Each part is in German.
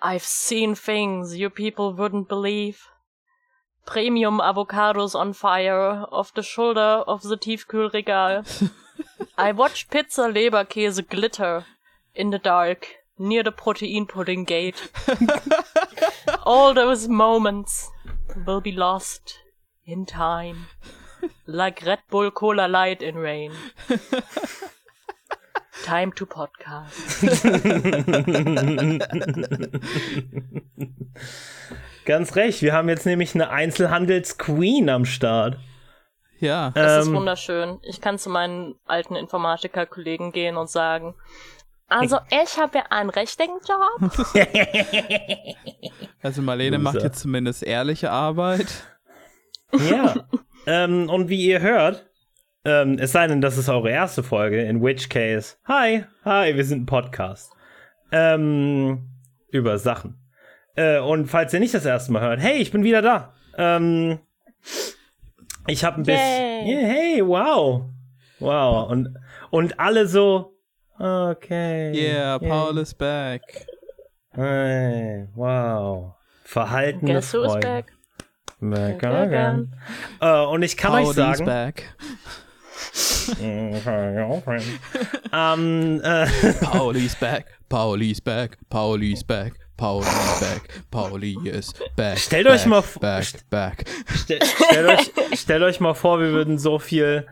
I've seen things you people wouldn't believe. Premium avocados on fire off the shoulder of the Tiefkühlregal. I watched Pizza Leberkäse glitter in the dark near the protein pudding gate. All those moments will be lost in time, like Red Bull Cola Light in rain. Time to podcast. Ganz recht, wir haben jetzt nämlich eine Einzelhandelsqueen am Start. Ja. Das ist Ähm, wunderschön. Ich kann zu meinen alten Informatiker-Kollegen gehen und sagen, also ich habe ja einen richtigen Job. Also Marlene macht jetzt zumindest ehrliche Arbeit. Ja. ähm, und wie ihr hört, ähm, es sei denn, das ist eure erste Folge, in which case, hi, hi, wir sind ein Podcast. Ähm, über Sachen. Äh, und falls ihr nicht das erste Mal hört, hey, ich bin wieder da. Ähm, ich habe ein bisschen. Yeah, hey, wow. Wow. Und, und alle so, okay. Yeah, Paul is back. Hey, wow. Verhaltene Guess who is Freunde. back? Back Back again. Äh, und ich kann Paul euch is sagen, back. Ähm, äh, Paul is back. Paul is back. Paul is back. Paul is back. Pauli is back. Stellt back, euch mal vor- Back, back. stell, stellt, euch, stellt euch mal vor, wir würden so viel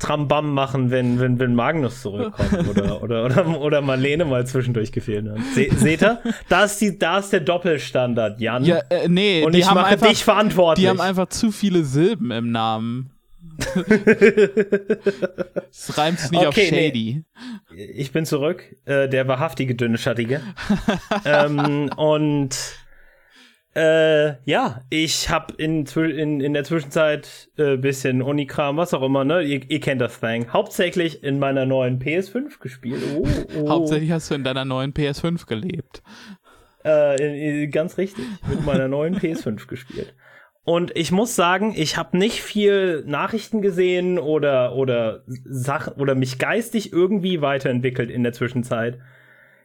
Trambam machen, wenn, wenn, wenn Magnus zurückkommt oder, oder, oder, oder Marlene mal zwischendurch gefehlt hat. Se, seht ihr? Da ist, die, da ist der Doppelstandard, Jan. Ja, äh, nee, und die ich haben mache einfach, dich verantwortlich. Die haben einfach zu viele Silben im Namen. Es reimt sich nicht auf Okay, nee. Shady. ich bin zurück, äh, der wahrhaftige dünne Schattige. ähm, und äh, ja, ich habe in, in, in der Zwischenzeit äh, bisschen Unikram, was auch immer, ne? Ihr, ihr kennt das Thing. Hauptsächlich in meiner neuen PS5 gespielt. Oh, oh. Hauptsächlich hast du in deiner neuen PS5 gelebt. Äh, in- ganz richtig, mit meiner neuen PS5 gespielt. Und ich muss sagen, ich habe nicht viel Nachrichten gesehen oder oder Sachen oder mich geistig irgendwie weiterentwickelt in der Zwischenzeit.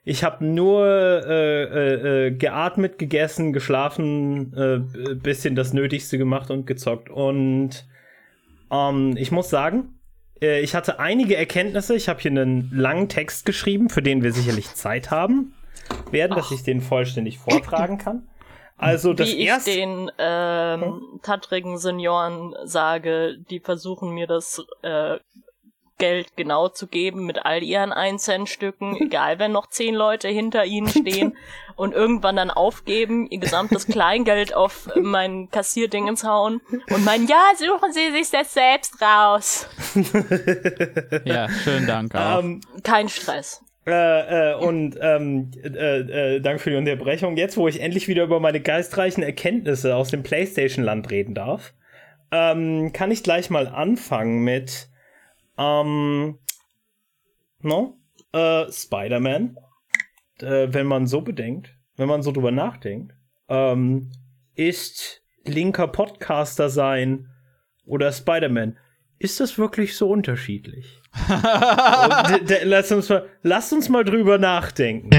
Ich habe nur äh, äh, äh, geatmet, gegessen, geschlafen, äh, bisschen das Nötigste gemacht und gezockt. Und ähm, ich muss sagen, äh, ich hatte einige Erkenntnisse. Ich habe hier einen langen Text geschrieben, für den wir sicherlich Zeit haben werden, dass ich den vollständig vortragen kann. Also das Wie ich erste. den ähm, tattrigen Senioren sage, die versuchen mir das äh, Geld genau zu geben mit all ihren 1 Cent Stücken, egal wenn noch zehn Leute hinter ihnen stehen und irgendwann dann aufgeben, ihr gesamtes Kleingeld auf mein Kassierding ins Hauen und meinen, ja, suchen Sie sich das selbst raus. Ja, schönen Dank auch. Ähm, Kein Stress. Äh, äh, und ähm, äh, äh, danke für die Unterbrechung. Jetzt, wo ich endlich wieder über meine geistreichen Erkenntnisse aus dem PlayStation-Land reden darf, ähm, kann ich gleich mal anfangen mit ähm, no? äh, Spider-Man. Wenn man so bedenkt, wenn man so drüber nachdenkt, ähm, ist linker Podcaster sein oder Spider-Man, ist das wirklich so unterschiedlich? D- d- lass, uns mal, lass uns mal drüber nachdenken.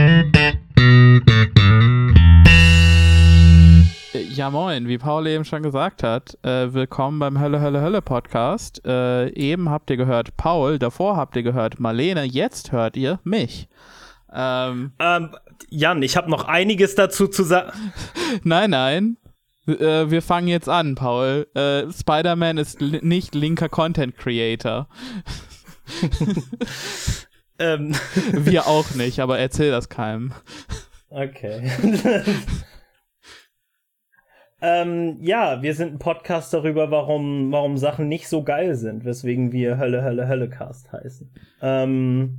Ja, moin, wie Paul eben schon gesagt hat, äh, willkommen beim Hölle, Hölle, Hölle Podcast. Äh, eben habt ihr gehört Paul, davor habt ihr gehört Marlene, jetzt hört ihr mich. Ähm, Ähm, Jan, ich habe noch einiges dazu zu sagen. nein, nein. Äh, wir fangen jetzt an, Paul. Äh, Spider-Man ist li nicht linker Content Creator. Ähm, Wir auch nicht, aber erzähl das keinem. okay. ähm, ja, wir sind ein Podcast darüber, warum, warum Sachen nicht so geil sind, weswegen wir Hölle, Hölle, Hölle-Cast heißen. Ähm,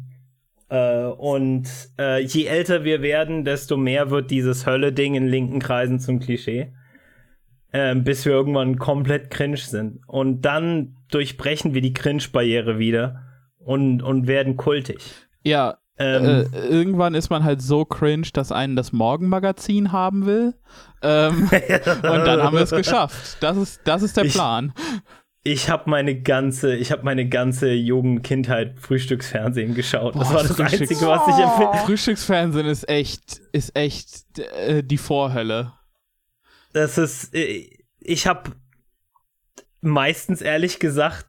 äh, und äh, je älter wir werden, desto mehr wird dieses Hölle-Ding in linken Kreisen zum Klischee. Ähm, bis wir irgendwann komplett cringe sind. Und dann durchbrechen wir die Cringe-Barriere wieder und, und werden kultig. Ja, Ähm, äh, irgendwann ist man halt so cringe, dass einen das Morgenmagazin haben will. Ähm, und dann haben wir es geschafft. Das ist, das ist der Ich- Plan. ich habe meine ganze, ich habe meine ganze Jugend, Kindheit Frühstücksfernsehen geschaut. Das Boah, war das Frühstücks- Einzige, was ich empfehle. Frühstücksfernsehen ist echt, ist echt äh, die Vorhölle. Das ist, äh, ich habe meistens ehrlich gesagt,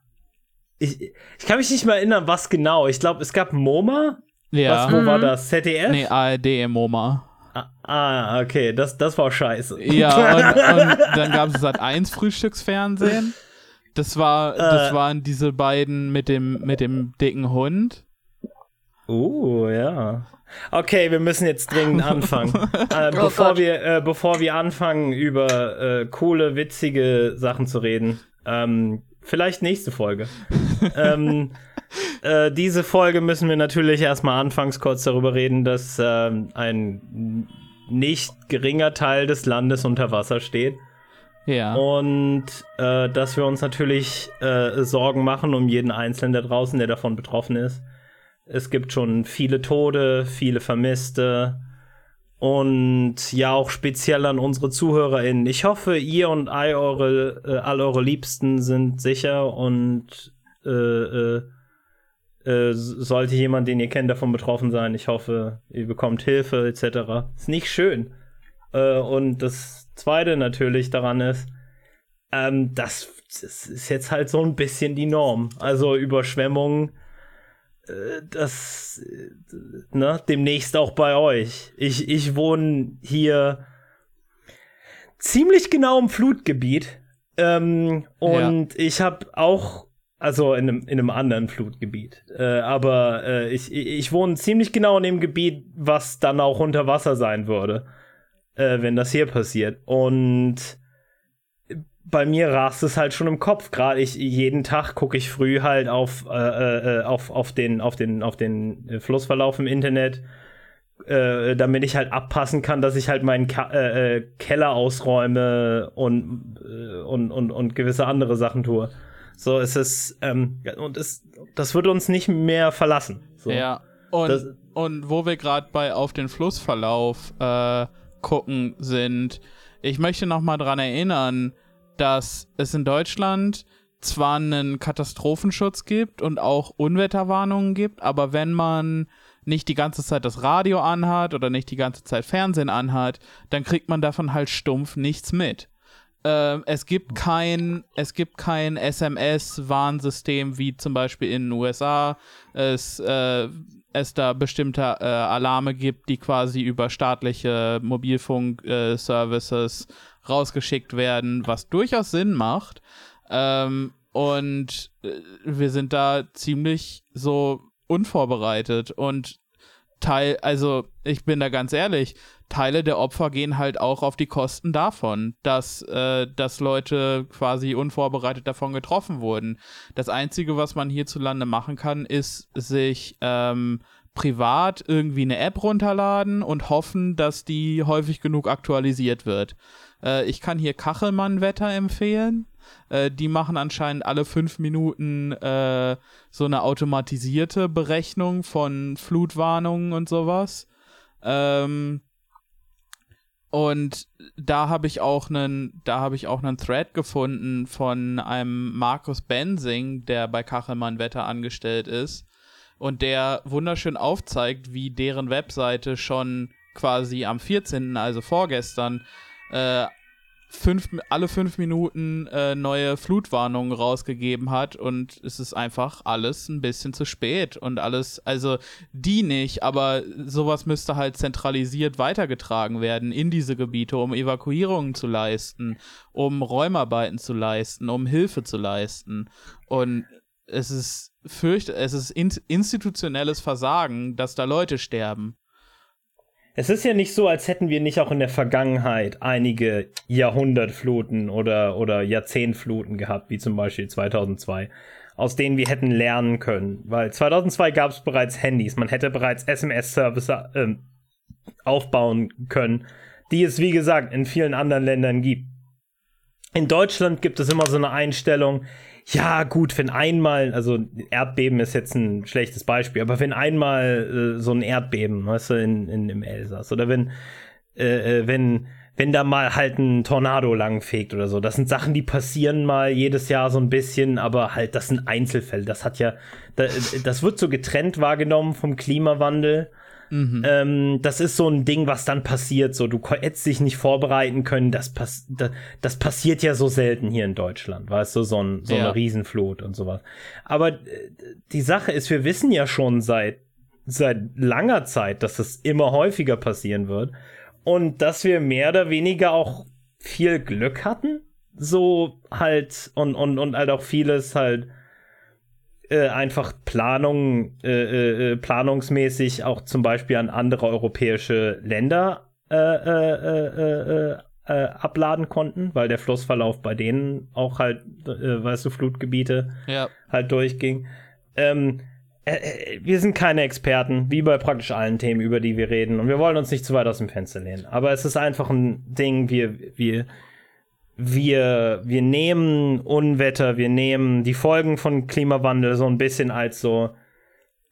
ich, ich kann mich nicht mehr erinnern, was genau. Ich glaube, es gab MoMA. Ja. Was, wo war Mhm. das? ZDF? Nee, ARD MoMA. Ah, Ah, okay, das, das war scheiße. Ja, und, und dann gab es Sat 1 Frühstücksfernsehen. Das war, das Äh. waren diese beiden mit dem, mit dem dicken Hund. Uh, ja. Okay, wir müssen jetzt dringend anfangen. äh, Oh bevor, Gott. wir, äh, bevor wir anfangen, über äh, coole, witzige Sachen zu reden, ähm, vielleicht nächste Folge. ähm, äh, diese Folge müssen wir natürlich erstmal anfangs kurz darüber reden, dass ähm, ein nicht geringer Teil des Landes unter Wasser steht. Ja. Und äh, dass wir uns natürlich äh, Sorgen machen um jeden Einzelnen da draußen, der davon betroffen ist. Es gibt schon viele Tode, viele Vermisste. Und ja, auch speziell an unsere ZuhörerInnen. Ich hoffe, ihr und all eure, äh, all eure Liebsten sind sicher und äh, äh, äh, sollte jemand, den ihr kennt, davon betroffen sein. Ich hoffe, ihr bekommt Hilfe etc. Ist nicht schön. Äh, und das Zweite natürlich daran ist, ähm, das, das ist jetzt halt so ein bisschen die Norm. Also Überschwemmungen, das, ne, demnächst auch bei euch. Ich, ich wohne hier ziemlich genau im Flutgebiet. Ähm, und ich habe auch, also in einem, in einem anderen Flutgebiet. Äh, aber äh, ich, ich wohne ziemlich genau in dem Gebiet, was dann auch unter Wasser sein würde äh, wenn das hier passiert. Und bei mir rast es halt schon im Kopf. Gerade ich jeden Tag gucke ich früh halt auf, äh, äh, auf, auf den, auf den, auf den äh, Flussverlauf im Internet, äh, damit ich halt abpassen kann, dass ich halt meinen Ka äh, äh, Keller ausräume und, äh, und, und, und gewisse andere Sachen tue. So es ist ähm, ja, und es, das wird uns nicht mehr verlassen. So. Ja. Und, Das- und wo wir gerade bei auf den Flussverlauf äh, gucken sind, ich möchte noch mal dran erinnern, dass es in Deutschland zwar einen Katastrophenschutz gibt und auch Unwetterwarnungen gibt, aber wenn man nicht die ganze Zeit das Radio anhat oder nicht die ganze Zeit Fernsehen anhat, dann kriegt man davon halt stumpf nichts mit. Ähm, es gibt kein, es gibt kein SMS-Warnsystem wie zum Beispiel in den USA. Es, äh, es da bestimmte äh, Alarme gibt, die quasi über staatliche Mobilfunk-Services rausgeschickt werden, was durchaus Sinn macht. Ähm, und äh, wir sind da ziemlich so unvorbereitet und Teil, also ich bin da ganz ehrlich, Teile der Opfer gehen halt auch auf die Kosten davon, dass, äh, dass Leute quasi unvorbereitet davon getroffen wurden. Das Einzige, was man hierzulande machen kann, ist sich ähm, privat irgendwie eine App runterladen und hoffen, dass die häufig genug aktualisiert wird. Äh, ich kann hier Kachelmann-Wetter empfehlen. Äh, die machen anscheinend alle fünf Minuten äh, so eine automatisierte Berechnung von Flutwarnungen und sowas. Ähm, und da habe ich auch einen, da habe ich auch einen Thread gefunden von einem Markus Bensing, der bei Kachelmann Wetter angestellt ist und der wunderschön aufzeigt, wie deren Webseite schon quasi am 14., also vorgestern, äh, fünf, alle fünf Minuten äh, neue Flutwarnungen rausgegeben hat und es ist einfach alles ein bisschen zu spät und alles, also die nicht, aber sowas müsste halt zentralisiert weitergetragen werden in diese Gebiete, um Evakuierungen zu leisten, um Räumarbeiten zu leisten, um Hilfe zu leisten und es ist fürcht, es ist in institutionelles Versagen, dass da Leute sterben. Es ist ja nicht so, als hätten wir nicht auch in der Vergangenheit einige Jahrhundertfluten oder, oder Jahrzehntfluten gehabt, wie zum Beispiel 2002, aus denen wir hätten lernen können. Weil 2002 gab es bereits Handys, man hätte bereits SMS-Service ähm, aufbauen können, die es, wie gesagt, in vielen anderen Ländern gibt. In Deutschland gibt es immer so eine Einstellung, ja, gut, wenn einmal, also Erdbeben ist jetzt ein schlechtes Beispiel, aber wenn einmal äh, so ein Erdbeben, weißt du, in, in, im Elsass, oder wenn, äh, äh, wenn, wenn da mal halt ein Tornado langfegt oder so. Das sind Sachen, die passieren mal jedes Jahr so ein bisschen, aber halt, das sind Einzelfälle. Das hat ja, das wird so getrennt wahrgenommen vom Klimawandel. Mhm. Ähm, das ist so ein Ding, was dann passiert. So, du hättest dich nicht vorbereiten können. Das, pass das, das, passiert ja so selten hier in Deutschland, weißt du, so, ein, so ja. eine Riesenflut und sowas. Aber äh, die Sache ist, wir wissen ja schon seit, seit langer Zeit, dass das immer häufiger passieren wird und dass wir mehr oder weniger auch viel Glück hatten. So halt und, und, und halt auch vieles halt äh, einfach Planung, äh, äh, äh planungsmäßig auch zum Beispiel an andere europäische Länder äh, abladen konnten, weil der Flussverlauf bei denen auch halt, weißt du, Flutgebiete ja. halt durchging. Ähm, äh, äh, wir sind keine Experten, wie bei praktisch allen Themen, über die wir reden. Und wir wollen uns nicht zu weit aus dem Fenster lehnen. Aber es ist einfach ein Ding, wir, wir, wir, wir nehmen Unwetter, wir nehmen die Folgen von Klimawandel so ein bisschen als so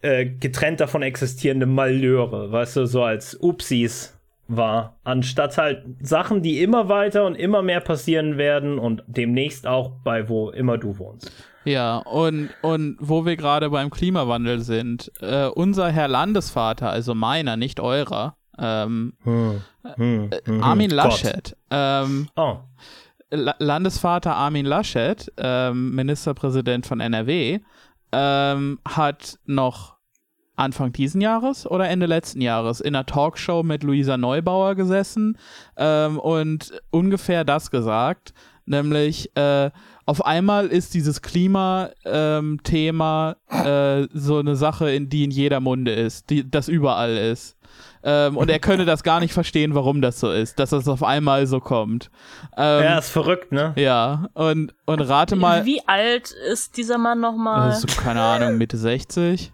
äh, getrennt davon existierende Malheure, weißt du, so als Upsis war, anstatt halt Sachen, die immer weiter und immer mehr passieren werden und demnächst auch bei wo immer du wohnst. Ja, und, und wo wir gerade beim Klimawandel sind, äh, unser Herr Landesvater, also meiner, nicht eurer, ähm, hm, hm, äh, hm, Armin Laschet, ähm, oh. Landesvater Armin Laschet, ähm, Ministerpräsident von NRW, ähm, hat noch Anfang diesen Jahres oder Ende letzten Jahres in einer Talkshow mit Luisa Neubauer gesessen ähm, und ungefähr das gesagt, nämlich äh, auf einmal ist dieses Klima-Thema ähm, äh, so eine Sache, in die in jeder Munde ist, die das überall ist. Ähm, und er könne das gar nicht verstehen, warum das so ist, dass das auf einmal so kommt. Ähm, ja, ist verrückt, ne? Ja, und, und rate mal. Wie alt ist dieser Mann nochmal? Also, keine Ahnung, Mitte 60.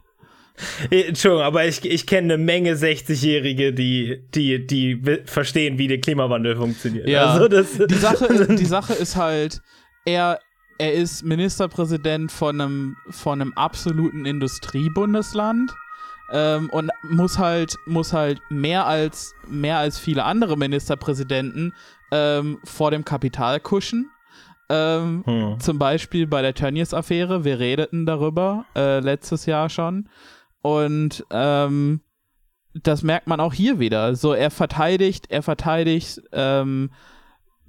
Entschuldigung, aber ich, ich kenne eine Menge 60-Jährige, die, die, die verstehen, wie der Klimawandel funktioniert. Ja, also das die, Sache, die Sache ist halt, er, er ist Ministerpräsident von einem, von einem absoluten Industriebundesland ähm, und muss halt, muss halt mehr als, mehr als viele andere Ministerpräsidenten ähm, vor dem Kapital kuschen. Ähm, hm. Zum Beispiel bei der Tönnies-Affäre. Wir redeten darüber äh, letztes Jahr schon. Und ähm, das merkt man auch hier wieder. So, er verteidigt, er verteidigt ähm,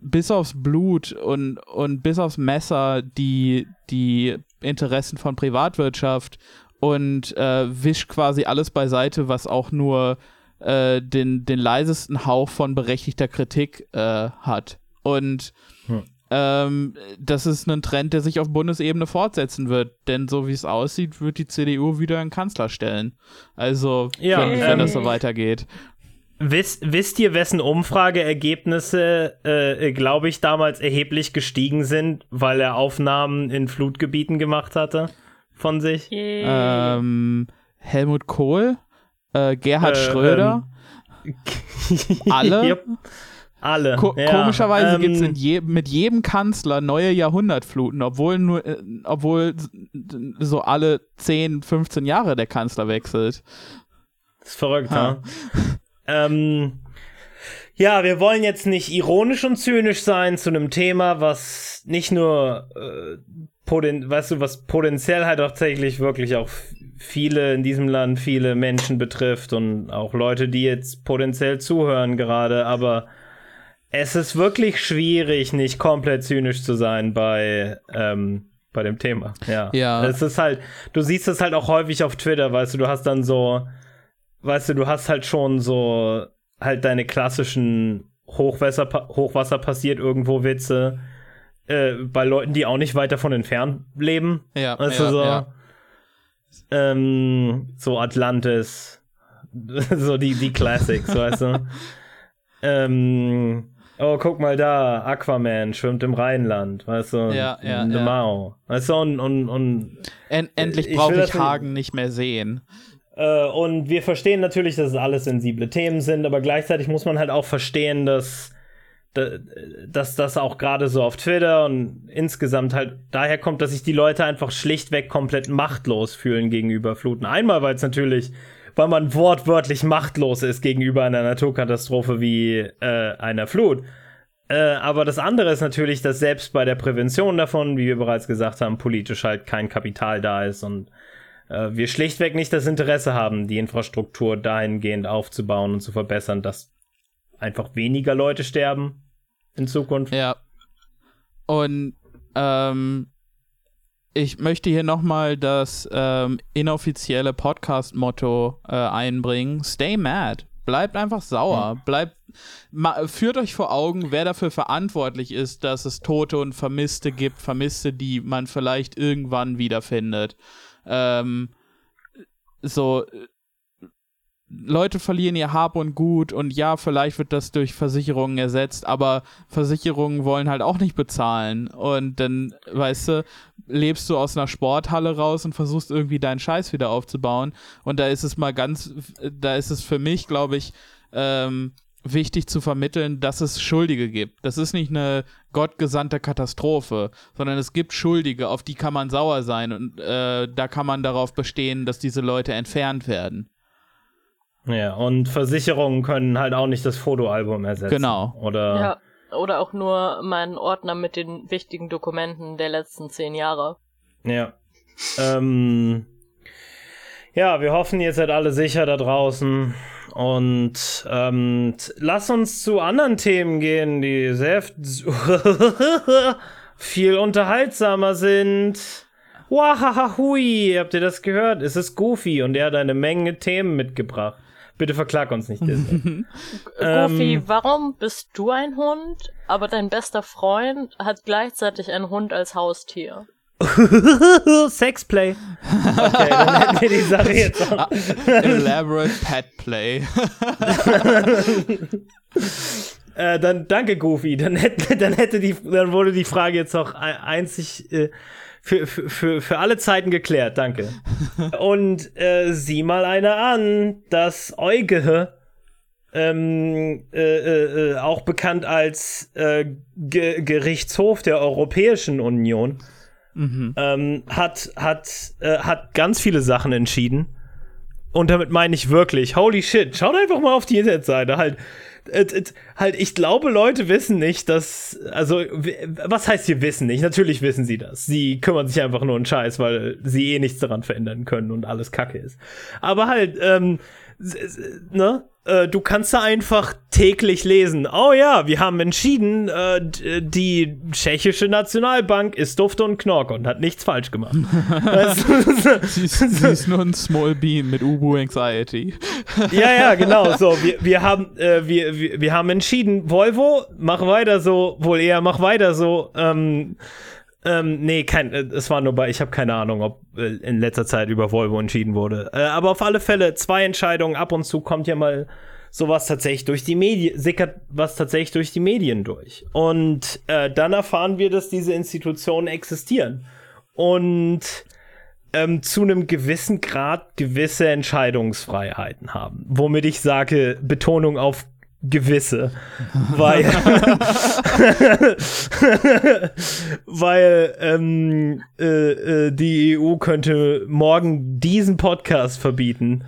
bis aufs Blut und, und bis aufs Messer die, die Interessen von Privatwirtschaft und äh, wischt quasi alles beiseite, was auch nur äh, den, den leisesten Hauch von berechtigter Kritik äh, hat. Und hm. ähm, das ist ein Trend, der sich auf Bundesebene fortsetzen wird, denn so wie es aussieht, wird die CDU wieder einen Kanzler stellen. Also, ja, wenn, wenn das so weitergeht. Wisst, wisst ihr, wessen Umfrageergebnisse, äh, glaube ich, damals erheblich gestiegen sind, weil er Aufnahmen in Flutgebieten gemacht hatte von sich? Ähm, Helmut Kohl, äh, Gerhard äh, Schröder, ähm, alle. Yep. Alle. Ko ja. Komischerweise ähm, gibt es je mit jedem Kanzler neue Jahrhundertfluten, obwohl nur, äh, obwohl so alle 10, 15 Jahre der Kanzler wechselt. Das ist verrückt, ha. ja. Ähm, ja, wir wollen jetzt nicht ironisch und zynisch sein zu einem Thema, was nicht nur, äh, poten weißt du, was potenziell halt auch tatsächlich wirklich auch viele in diesem Land, viele Menschen betrifft und auch Leute, die jetzt potenziell zuhören gerade, aber es ist wirklich schwierig, nicht komplett zynisch zu sein bei, ähm, bei dem Thema. Ja. ja. Es ist halt, du siehst es halt auch häufig auf Twitter, weißt du, du hast dann so, weißt du, du hast halt schon so halt deine klassischen Hochwasser, Hochwasser passiert irgendwo Witze äh, bei Leuten, die auch nicht weit davon entfernt leben. Ja, weißt ja, so, ja. Ähm, so Atlantis, so die, die Classics, weißt du. Ähm, oh, guck mal da, Aquaman schwimmt im Rheinland, weißt du? Ja, ja. In ja. Mau. Weißt du, und, und, und en endlich brauche ich, ich Hagen nicht mehr sehen. Äh, und wir verstehen natürlich, dass es alles sensible Themen sind, aber gleichzeitig muss man halt auch verstehen, dass, dass das auch gerade so auf Twitter und insgesamt halt daher kommt, dass sich die Leute einfach schlichtweg komplett machtlos fühlen gegenüber Fluten. Einmal, weil es natürlich weil man wortwörtlich machtlos ist gegenüber einer Naturkatastrophe wie äh, einer Flut. Äh, aber das andere ist natürlich, dass selbst bei der Prävention davon, wie wir bereits gesagt haben, politisch halt kein Kapital da ist und äh, wir schlichtweg nicht das Interesse haben, die Infrastruktur dahingehend aufzubauen und zu verbessern, dass einfach weniger Leute sterben in Zukunft. Ja. Und ähm, ich möchte hier nochmal das ähm, inoffizielle Podcast-Motto äh, einbringen. Stay mad. Bleibt einfach sauer. Mhm. Bleibt, führt euch vor Augen, wer dafür verantwortlich ist, dass es Tote und Vermisste gibt. Vermisste, die man vielleicht irgendwann wiederfindet. Ähm, so, Leute verlieren ihr Hab und Gut und ja, vielleicht wird das durch Versicherungen ersetzt, aber Versicherungen wollen halt auch nicht bezahlen. Und dann, weißt du, lebst du aus einer Sporthalle raus und versuchst irgendwie deinen Scheiß wieder aufzubauen. Und da ist es mal ganz, da ist es für mich, glaube ich, ähm, wichtig zu vermitteln, dass es Schuldige gibt. Das ist nicht eine gottgesandte Katastrophe, sondern es gibt Schuldige, auf die kann man sauer sein und äh, da kann man darauf bestehen, dass diese Leute entfernt werden. Ja, und Versicherungen können halt auch nicht das Fotoalbum ersetzen. Genau. Oder, ja, oder auch nur meinen Ordner mit den wichtigen Dokumenten der letzten zehn Jahre. Ja. ähm, ja, wir hoffen, ihr seid alle sicher da draußen. Und ähm, lass uns zu anderen Themen gehen, die sehr viel unterhaltsamer sind. Wahahui, habt ihr das gehört? Es ist Goofy und er hat eine Menge Themen mitgebracht. Bitte verklag uns nicht, Disney. Goofy, ähm, warum bist du ein Hund, aber dein bester Freund hat gleichzeitig einen Hund als Haustier? Sexplay. Okay, dann hätten wir die Sache jetzt auch. Elaborate Pet Play. äh, dann danke Goofy. Dann hätte, dann hätte die, dann wurde die Frage jetzt auch einzig äh, für, für, für alle Zeiten geklärt, danke. Und äh, sieh mal einer an, das Euge, ähm, äh, äh, äh, auch bekannt als äh, Ge Gerichtshof der Europäischen Union, mhm. ähm, hat, hat, äh, hat ganz viele Sachen entschieden. Und damit meine ich wirklich, holy shit, schaut einfach mal auf die Internetseite. Halt, halt, ich glaube, Leute wissen nicht, dass, also, was heißt hier wissen nicht? Natürlich wissen sie das. Sie kümmern sich einfach nur einen Scheiß, weil sie eh nichts daran verändern können und alles Kacke ist. Aber halt, ähm, ne? Äh, du kannst da einfach täglich lesen. Oh ja, wir haben entschieden, äh, die tschechische Nationalbank ist Duft und Knork und hat nichts falsch gemacht. sie, ist, sie, ist, nur ein Small Bean mit Ubu Anxiety. ja, ja, genau. So, wir, wir haben, äh, wir, wir, wir haben entschieden, Volvo, mach weiter so, wohl eher, mach weiter so. Ähm, ähm, nee, kein, äh, es war nur bei, ich habe keine Ahnung, ob äh, in letzter Zeit über Volvo entschieden wurde. Äh, aber auf alle Fälle zwei Entscheidungen. Ab und zu kommt ja mal sowas tatsächlich durch die Medien, sickert was tatsächlich durch die Medien durch. Und äh, dann erfahren wir, dass diese Institutionen existieren. Und ähm, zu einem gewissen Grad gewisse Entscheidungsfreiheiten haben. Womit ich sage, Betonung auf gewisse, weil weil ähm, äh, äh, die EU könnte morgen diesen Podcast verbieten.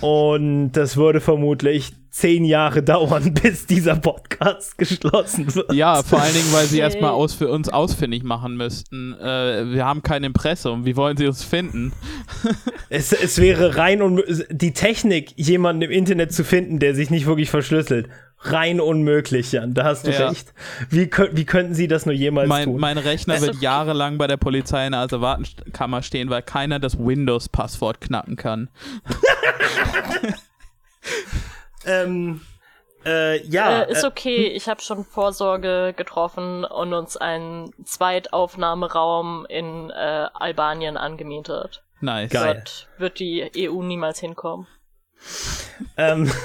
Und das würde vermutlich zehn Jahre dauern, bis dieser Podcast geschlossen wird. Ja, vor allen Dingen, weil sie erstmal aus für uns ausfindig machen müssten. Äh, wir haben kein Impressum. Wie wollen sie uns finden? es, es wäre rein unmöglich. Die Technik, jemanden im Internet zu finden, der sich nicht wirklich verschlüsselt, rein unmöglich, Jan. Da hast du ja. recht. Wie, wie könnten sie das nur jemals mein, tun? Mein Rechner wird jahrelang bei der Polizei in der Asservatenkammer stehen, weil keiner das Windows-Passwort knacken kann. ähm, äh, ja. Äh, ist äh, okay, ich habe schon Vorsorge getroffen und uns einen Zweitaufnahmeraum in äh, Albanien angemietet. Nice. Geil. Dort wird die EU niemals hinkommen. ähm.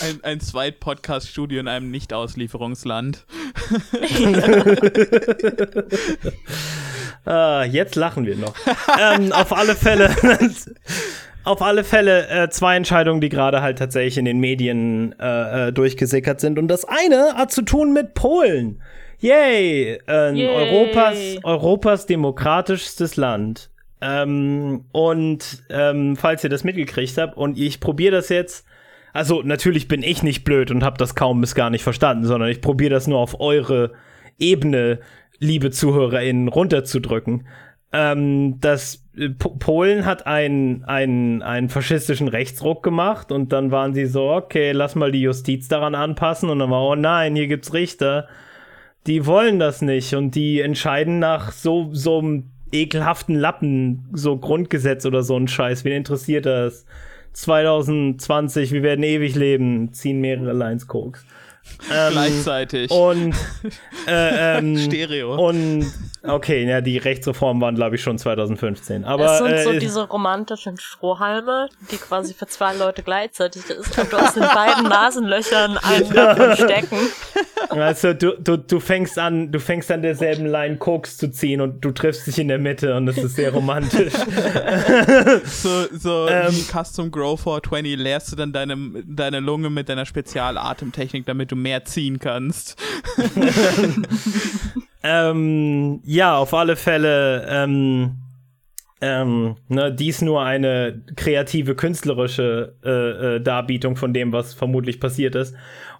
ein, ein Zweit-Podcast-Studio in einem Nicht-Auslieferungsland. ah, jetzt lachen wir noch. ähm, auf alle Fälle. auf alle Fälle äh, zwei Entscheidungen, die gerade halt tatsächlich in den Medien äh, äh, durchgesickert sind. Und das eine hat zu tun mit Polen. Yay! Äh, Yay. Europas, Europas demokratischstes Land Ähm, und ähm, falls ihr das mitgekriegt habt und ich probiere das jetzt, also natürlich bin ich nicht blöd und habe das kaum bis gar nicht verstanden, sondern ich probiere das nur auf eure Ebene, liebe ZuhörerInnen, runterzudrücken. Ähm, das Polen hat einen, einen, einen faschistischen Rechtsruck gemacht und dann waren sie so, okay, lass mal die Justiz daran anpassen und dann war, oh nein, hier gibt's Richter, die wollen das nicht und die entscheiden nach so, so einem ekelhaften Lappen, so Grundgesetz oder so ein Scheiß. Wen interessiert das? 2020, wir werden ewig leben, ziehen mehrere Lines Koks. Ähm, Gleichzeitig. Und äh, ähm, Stereo. Und okay, ja, die Rechtsreformen waren, glaube ich, schon 2015. Aber es sind äh, so diese romantischen Strohhalme, die quasi für zwei Leute gleichzeitig ist. Und du aus den beiden Nasenlöchern einen stecken. Also du, du, du fängst an, du fängst an derselben Line Koks zu ziehen und du triffst dich in der Mitte und das ist sehr romantisch. so so ähm, wie Custom Grow 420 leerst du dann deine, deine Lunge mit deiner Spezialatemtechnik, damit du mehr ziehen kannst. ähm, ja, auf alle Fälle. Ähm, ähm, ne, dies nur eine kreative, künstlerische äh, äh, Darbietung von dem, was vermutlich passiert ist.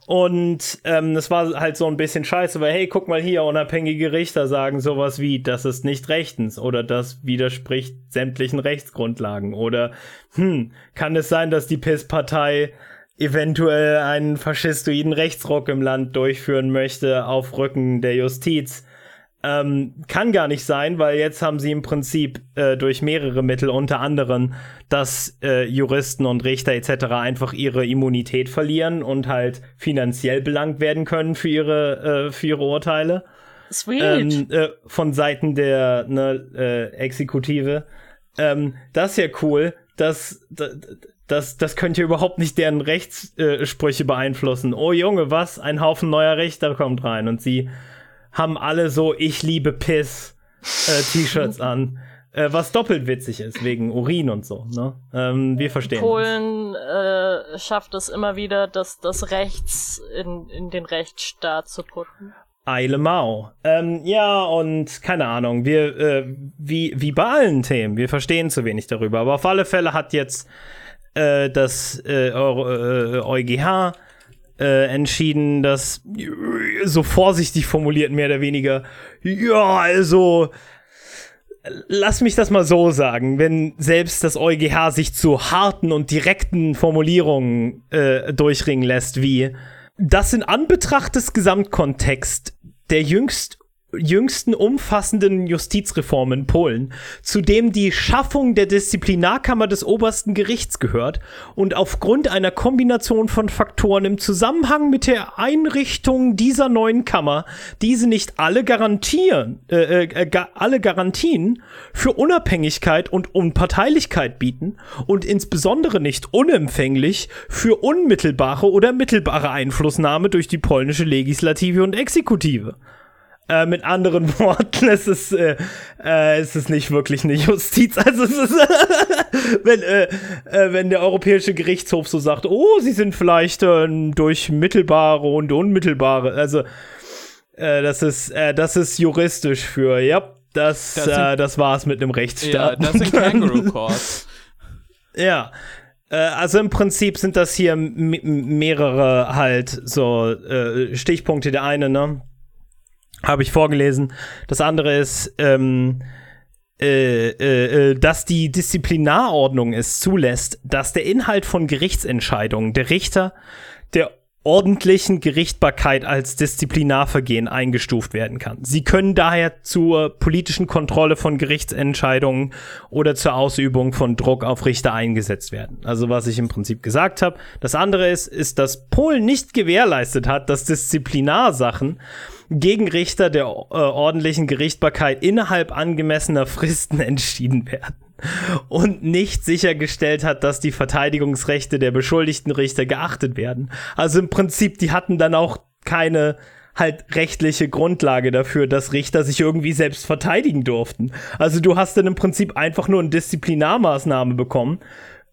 Und ähm, das war halt so ein bisschen scheiße, weil, hey, guck mal hier, unabhängige Richter sagen sowas wie, das ist nicht rechtens oder das widerspricht sämtlichen Rechtsgrundlagen oder, hm, kann es sein, dass die PIS-Partei eventuell einen faschistoiden Rechtsruck im Land durchführen möchte auf Rücken der Justiz. Ähm, kann gar nicht sein, weil jetzt haben sie im Prinzip äh, durch mehrere Mittel, unter anderem, dass äh, Juristen und Richter etc. einfach ihre Immunität verlieren und halt finanziell belangt werden können für ihre, äh, für ihre Urteile. Sweet. Ähm, äh, von Seiten der ne, äh, Exekutive. Ähm, das ist ja cool. Das, das, das, das könnte überhaupt nicht deren Rechtssprüche beeinflussen. Oh Junge, was? Ein Haufen neuer Richter kommt rein und sie haben alle so Ich liebe Piss äh, T-Shirts an. Äh, was doppelt witzig ist, wegen Urin und so. Ne? Ähm, wir verstehen. Polen äh, schafft es immer wieder, das, das Rechts in, in den Rechtsstaat zu putten. Eile Mau. Ähm, ja, und keine Ahnung, wir, äh, wie, wie bei allen Themen, wir verstehen zu wenig darüber. Aber auf alle Fälle hat jetzt äh, das äh, EuGH äh, entschieden, dass so vorsichtig formuliert mehr oder weniger, ja, also lass mich das mal so sagen, wenn selbst das EuGH sich zu harten und direkten Formulierungen äh, durchringen lässt, wie das in Anbetracht des Gesamtkontexts der jüngst jüngsten umfassenden Justizreform in Polen, zu dem die Schaffung der Disziplinarkammer des obersten Gerichts gehört und aufgrund einer Kombination von Faktoren im Zusammenhang mit der Einrichtung dieser neuen Kammer diese nicht alle garantieren, äh, äh, ga, alle Garantien für Unabhängigkeit und Unparteilichkeit bieten und insbesondere nicht unempfänglich für unmittelbare oder mittelbare Einflussnahme durch die polnische Legislative und Exekutive. Äh, mit anderen Worten, es ist, äh, äh, es ist nicht wirklich eine Justiz. Also es ist, wenn, äh, äh, wenn der Europäische Gerichtshof so sagt, oh, sie sind vielleicht äh, durch mittelbare und unmittelbare. Also äh, das ist, äh, das ist juristisch für, ja, das, das, sind, äh, das war's mit einem Rechtsstaat. Ja, das sind Kangaroo Courts. ja. Äh, also im Prinzip sind das hier mehrere halt so äh, Stichpunkte. Der eine, ne? Habe ich vorgelesen. Das andere ist, ähm, äh, äh, äh, dass die Disziplinarordnung es zulässt, dass der Inhalt von Gerichtsentscheidungen der Richter der ordentlichen Gerichtbarkeit als Disziplinarvergehen eingestuft werden kann. Sie können daher zur politischen Kontrolle von Gerichtsentscheidungen oder zur Ausübung von Druck auf Richter eingesetzt werden. Also was ich im Prinzip gesagt habe. Das andere ist, ist, dass Polen nicht gewährleistet hat, dass Disziplinarsachen gegen Richter der äh, ordentlichen Gerichtbarkeit innerhalb angemessener Fristen entschieden werden und nicht sichergestellt hat, dass die Verteidigungsrechte der beschuldigten Richter geachtet werden. Also im Prinzip, die hatten dann auch keine halt rechtliche Grundlage dafür, dass Richter sich irgendwie selbst verteidigen durften. Also du hast dann im Prinzip einfach nur eine Disziplinarmaßnahme bekommen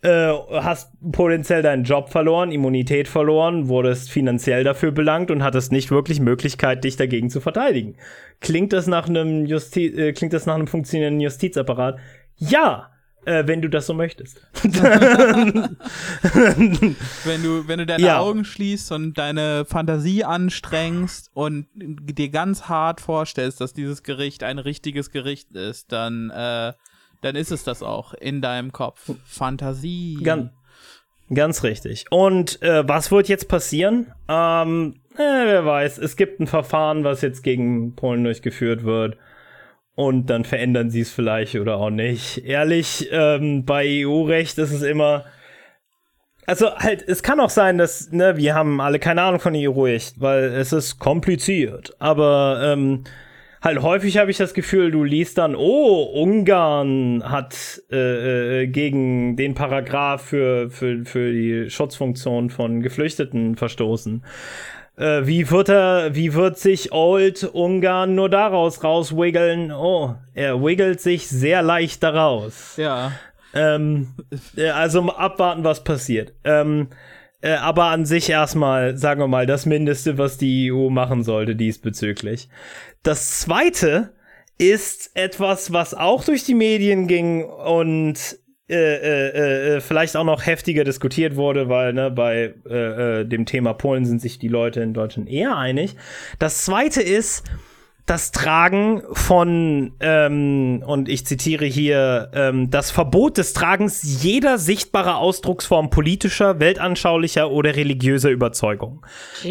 äh, hast potenziell deinen Job verloren, Immunität verloren, wurdest finanziell dafür belangt und hattest nicht wirklich Möglichkeit, dich dagegen zu verteidigen. Klingt das nach einem Justi äh, klingt das nach einem funktionierenden Justizapparat? ja, äh, wenn du das so möchtest. wenn du, wenn du deine Ja. Augen schließt und deine Fantasie anstrengst und dir ganz hart vorstellst, dass dieses Gericht ein richtiges Gericht ist, dann, äh, dann ist es das auch in deinem Kopf. Fantasie. Ganz, ganz richtig. Und äh, was wird jetzt passieren? Ähm, äh, wer weiß, es gibt ein Verfahren, was jetzt gegen Polen durchgeführt wird. Und dann verändern sie es vielleicht oder auch nicht. Ehrlich, ähm, bei EU-Recht ist es immer. Also halt, es kann auch sein, dass, ne, wir haben alle keine Ahnung von EU-Recht, weil es ist kompliziert. Aber ähm, halt häufig habe ich das Gefühl, du liest dann, oh, Ungarn hat äh, äh, gegen den Paragraph für, für, für die Schutzfunktion von Geflüchteten verstoßen. Äh, wie wird er, wie wird sich Old Ungarn nur daraus rauswiggeln? Oh, er wiggelt sich sehr leicht daraus. Ja. Ähm, äh, also abwarten, was passiert. Ähm, äh, aber an sich erstmal, sagen wir mal, das Mindeste, was die EU machen sollte diesbezüglich. Das zweite ist etwas, was auch durch die Medien ging und äh, äh, äh, vielleicht auch noch heftiger diskutiert wurde, weil ne, bei äh, äh, dem Thema Polen sind sich die Leute in Deutschland eher einig. Das zweite ist, das Tragen von, ähm, und ich zitiere hier, ähm, das Verbot des Tragens jeder sichtbarer Ausdrucksform politischer, weltanschaulicher oder religiöser Überzeugung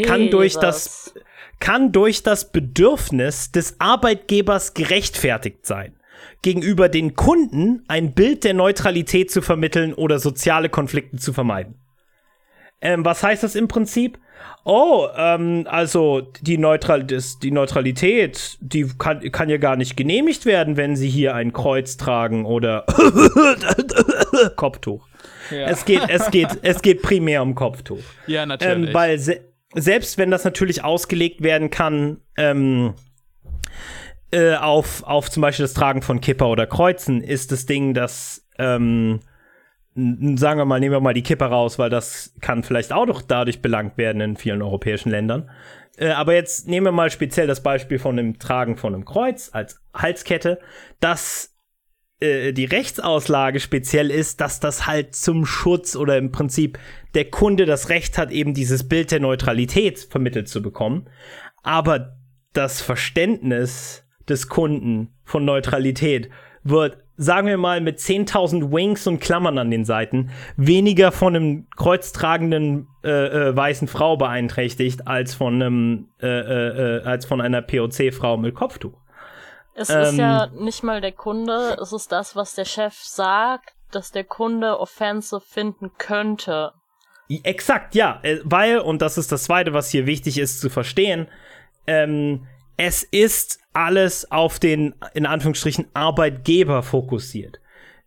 kann durch das kann durch das Bedürfnis des Arbeitgebers gerechtfertigt sein, gegenüber den Kunden ein Bild der Neutralität zu vermitteln oder soziale Konflikte zu vermeiden. Ähm, was heißt das im Prinzip? Oh, ähm, also die, Neutral das, die Neutralität, die kann, kann ja gar nicht genehmigt werden, wenn sie hier ein Kreuz tragen oder Kopftuch. Ja, Es geht, es geht, es geht primär um Kopftuch. ja natürlich. Ähm, weil se selbst wenn das natürlich ausgelegt werden kann, ähm, äh, auf, auf zum Beispiel das Tragen von Kipper oder Kreuzen, ist das Ding, dass, ähm, sagen wir mal, nehmen wir mal die Kipper raus, weil das kann vielleicht auch noch dadurch belangt werden in vielen europäischen Ländern. Äh, aber jetzt nehmen wir mal speziell das Beispiel von dem Tragen von einem Kreuz als Halskette, dass äh, die Rechtsauslage speziell ist, dass das halt zum Schutz oder im Prinzip der Kunde das Recht hat, eben dieses Bild der Neutralität vermittelt zu bekommen. Aber das Verständnis des Kunden von Neutralität wird, sagen wir mal, mit 10.000 Wings und Klammern an den Seiten weniger von einem kreuztragenden äh, äh, weißen Frau beeinträchtigt als von einem äh, äh, äh, als von einer POC-Frau mit Kopftuch. Es ist Ähm, ja nicht mal der Kunde, es ist das, was der Chef sagt, dass der Kunde offensive finden könnte. Exakt, ja, äh, weil, und das ist das Zweite, was hier wichtig ist zu verstehen, ähm, es ist alles auf den, in Anführungsstrichen, Arbeitgeber fokussiert.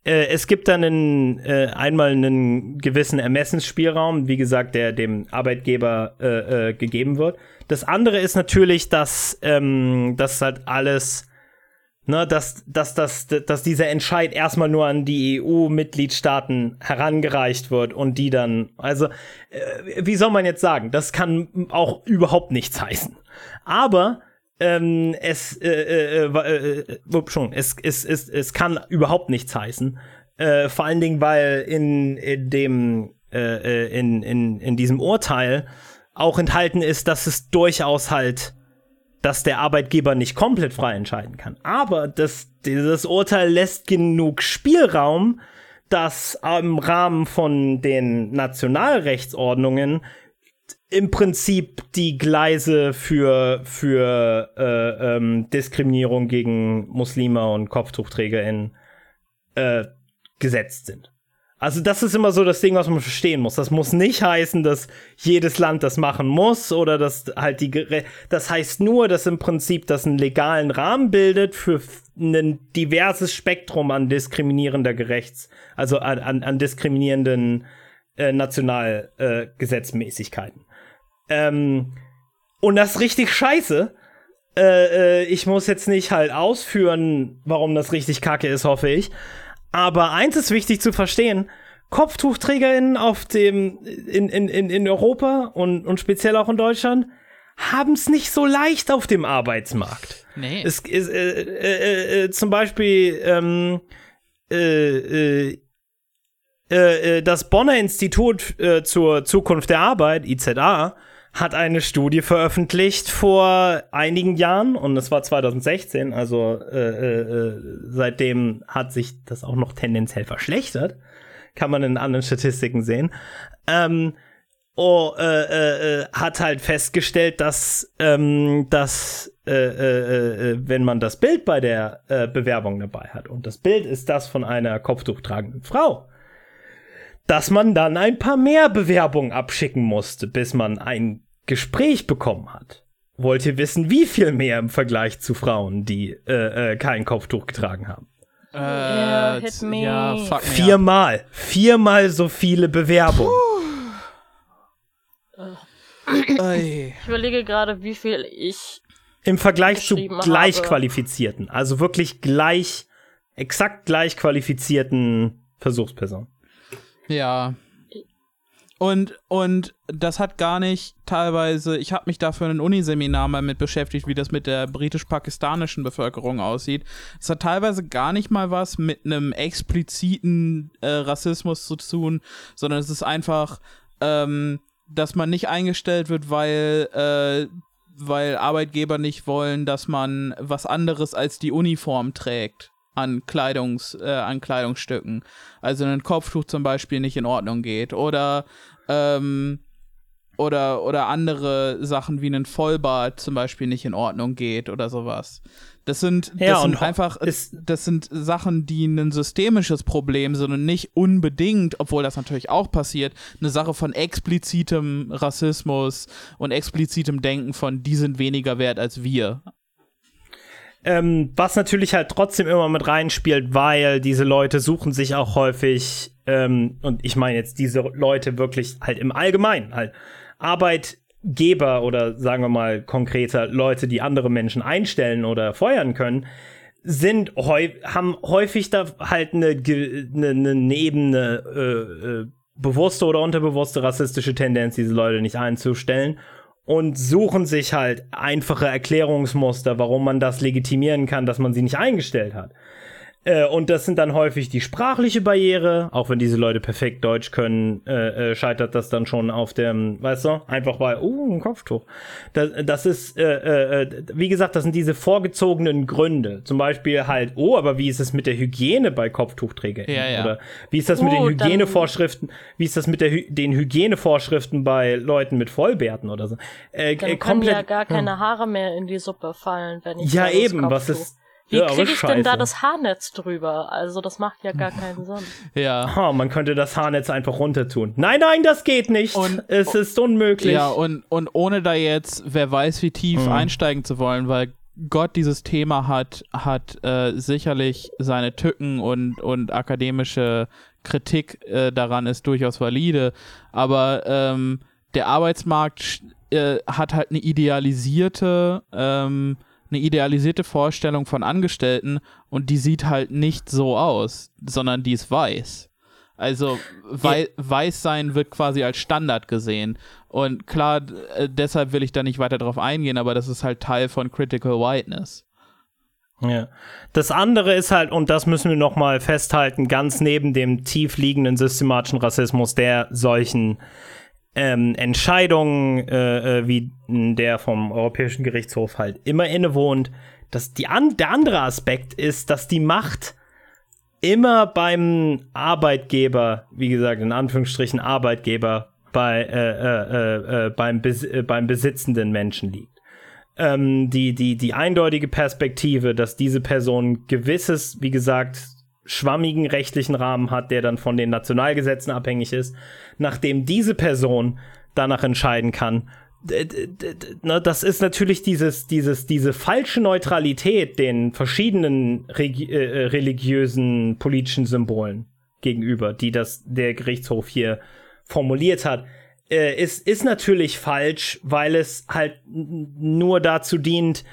Äh, es gibt dann einen, äh, einmal einen gewissen Ermessensspielraum, wie gesagt, der dem Arbeitgeber äh, äh, gegeben wird. Das andere ist natürlich, dass ähm, das halt alles ne, dass, dass, dass, dass dieser Entscheid erstmal nur an die EU-Mitgliedstaaten herangereicht wird und die dann, also, äh, wie soll man jetzt sagen, das kann auch überhaupt nichts heißen. Aber ähm, es, äh, äh, äh, äh, schon, es, es, es, es kann überhaupt nichts heißen. Äh, vor allen Dingen, weil in, in dem, äh, äh, in, in, in diesem Urteil auch enthalten ist, dass es durchaus halt dass der Arbeitgeber nicht komplett frei entscheiden kann. Aber das, dieses Urteil lässt genug Spielraum, dass im Rahmen von den Nationalrechtsordnungen im Prinzip die Gleise für, für äh, ähm, Diskriminierung gegen Muslime und KopftuchträgerInnen äh, gesetzt sind. Also das ist immer so das Ding, was man verstehen muss. Das muss nicht heißen, dass jedes Land das machen muss oder dass halt die das heißt nur, dass im Prinzip das einen legalen Rahmen bildet für ein diverses Spektrum an diskriminierender Gerechts, also an, an, an diskriminierenden äh, Nationalgesetzmäßigkeiten. Äh. Ähm, und das ist richtig scheiße. Äh, äh, ich muss jetzt nicht halt ausführen, warum das richtig kacke ist, hoffe ich. Aber eins ist wichtig zu verstehen: KopftuchträgerInnen auf dem, in, in, in, in Europa und, und speziell auch in Deutschland haben es nicht so leicht auf dem Arbeitsmarkt. nee. Es ist äh, äh, äh, zum Beispiel, ähm, äh, äh, äh, das Bonner Institut äh, zur Zukunft der Arbeit, IZA, hat eine Studie veröffentlicht vor einigen Jahren und es war 2016, also äh, äh, äh, seitdem hat sich das auch noch tendenziell verschlechtert, kann man in anderen Statistiken sehen. Ähm, oh, äh, äh, äh hat halt festgestellt, dass, ähm, dass äh, äh, äh, wenn man das Bild bei der äh, Bewerbung dabei hat und das Bild ist das von einer kopftuchtragenden Frau, dass man dann ein paar mehr Bewerbungen abschicken musste, bis man ein Gespräch bekommen hat. Wollt ihr wissen, wie viel mehr im Vergleich zu Frauen, die äh, äh, kein Kopftuch getragen haben? Äh, Yeah, hit me. ja, fuck me up. Viermal. Viermal so viele Bewerbungen. Ich überlege gerade, wie viel ich. Im Vergleich zu gleich habe. qualifizierten. Also wirklich gleich, exakt gleich qualifizierten Versuchspersonen. Ja. Und, und das hat gar nicht teilweise, ich habe mich dafür in einem Uniseminar mal mit beschäftigt, wie das mit der britisch-pakistanischen Bevölkerung aussieht. Es hat teilweise gar nicht mal was mit einem expliziten äh, Rassismus zu tun, sondern es ist einfach, ähm, dass man nicht eingestellt wird, weil, äh, weil Arbeitgeber nicht wollen, dass man was anderes als die Uniform trägt an Kleidungs, äh, an Kleidungsstücken. Also ein Kopftuch zum Beispiel nicht in Ordnung geht. Oder ähm, oder, oder andere Sachen wie ein Vollbart zum Beispiel nicht in Ordnung geht oder sowas. Das sind, das Ja, sind einfach, das sind Sachen, die ein systemisches Problem sind und nicht unbedingt, obwohl das natürlich auch passiert, eine Sache von explizitem Rassismus und explizitem Denken von, die sind weniger wert als wir. Ähm, was natürlich halt trotzdem immer mit reinspielt, weil diese Leute suchen sich auch häufig, ähm, und ich meine jetzt diese Leute wirklich halt im Allgemeinen, halt Arbeitgeber oder sagen wir mal konkreter Leute, die andere Menschen einstellen oder feuern können, sind haben häufig da halt eine, eine, eine Ebene äh, äh, bewusste oder unterbewusste rassistische Tendenz, diese Leute nicht einzustellen und suchen sich halt einfache Erklärungsmuster, warum man das legitimieren kann, dass man sie nicht eingestellt hat. Äh, und das sind dann häufig die sprachliche Barriere, auch wenn diese Leute perfekt Deutsch können, äh, äh, scheitert das dann schon auf dem, weißt du, einfach bei, uh, ein Kopftuch. Das, das ist, äh, äh, wie gesagt, das sind diese vorgezogenen Gründe. Zum Beispiel halt, oh, aber wie ist es mit der Hygiene bei Kopftuchträgern? Ja, ja. Oder wie ist das mit den Oh, Hygienevorschriften, wie ist das mit der Hy den Hygienevorschriften bei Leuten mit Vollbärten oder so? Äh, Dann äh, können ja komplett, gar keine Haare mehr in die Suppe fallen, wenn ich ja eben, was ist, Wie ja, kriege ich denn da scheiße. das Haarnetz drüber? Also das macht ja gar keinen Sinn. Ja. Ha, man könnte das Haarnetz einfach runter tun. Nein, nein, das geht nicht. Und- es ist unmöglich. Ja, und, und ohne da jetzt, wer weiß, wie tief einsteigen zu wollen, weil Gott dieses Thema hat, hat äh, sicherlich seine Tücken und, und akademische Kritik äh, daran ist durchaus valide, aber ähm, der Arbeitsmarkt äh, hat halt eine idealisierte, ähm, eine idealisierte Vorstellung von Angestellten und die sieht halt nicht so aus, sondern die ist weiß. Also wei weiß sein wird quasi als Standard gesehen. Und klar, äh, deshalb will ich da nicht weiter drauf eingehen, aber das ist halt Teil von Critical Whiteness. Ja. Das andere ist halt, und das müssen wir noch mal festhalten, ganz neben dem tief liegenden systematischen Rassismus, der solchen ähm, Entscheidungen äh, äh, wie der vom Europäischen Gerichtshof halt immer innewohnt, dass die an der andere Aspekt ist, dass die Macht immer beim Arbeitgeber, wie gesagt, in Anführungsstrichen Arbeitgeber, bei, äh, äh, äh, äh, beim, Bes beim besitzenden Menschen liegt. Ähm, die, die, die eindeutige Perspektive, dass diese Person gewisses, wie gesagt, schwammigen rechtlichen Rahmen hat, der dann von den Nationalgesetzen abhängig ist, nachdem diese Person danach entscheiden kann. Na, Das ist natürlich dieses, dieses, diese falsche Neutralität den verschiedenen regi- äh, äh, religiösen politischen Symbolen gegenüber, die das der Gerichtshof hier formuliert hat, äh, ist, ist natürlich falsch, weil es halt nur dazu dient,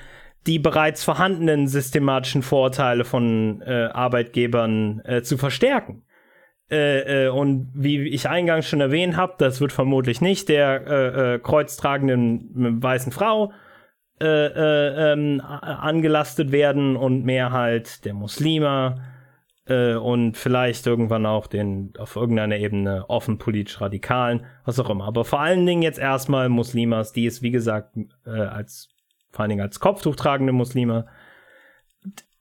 die bereits vorhandenen systematischen Vorurteile von äh, Arbeitgebern äh, zu verstärken. Äh, äh, und wie ich eingangs schon erwähnt habe, das wird vermutlich nicht der äh, äh, kreuztragenden weißen Frau äh, äh, ähm, angelastet werden und mehr halt der Muslime, und vielleicht irgendwann auch den auf irgendeiner Ebene offen politisch radikalen, was auch immer. Aber vor allen Dingen jetzt erstmal Muslimas, die es wie gesagt als vor allen Dingen als Kopftuch tragende Muslime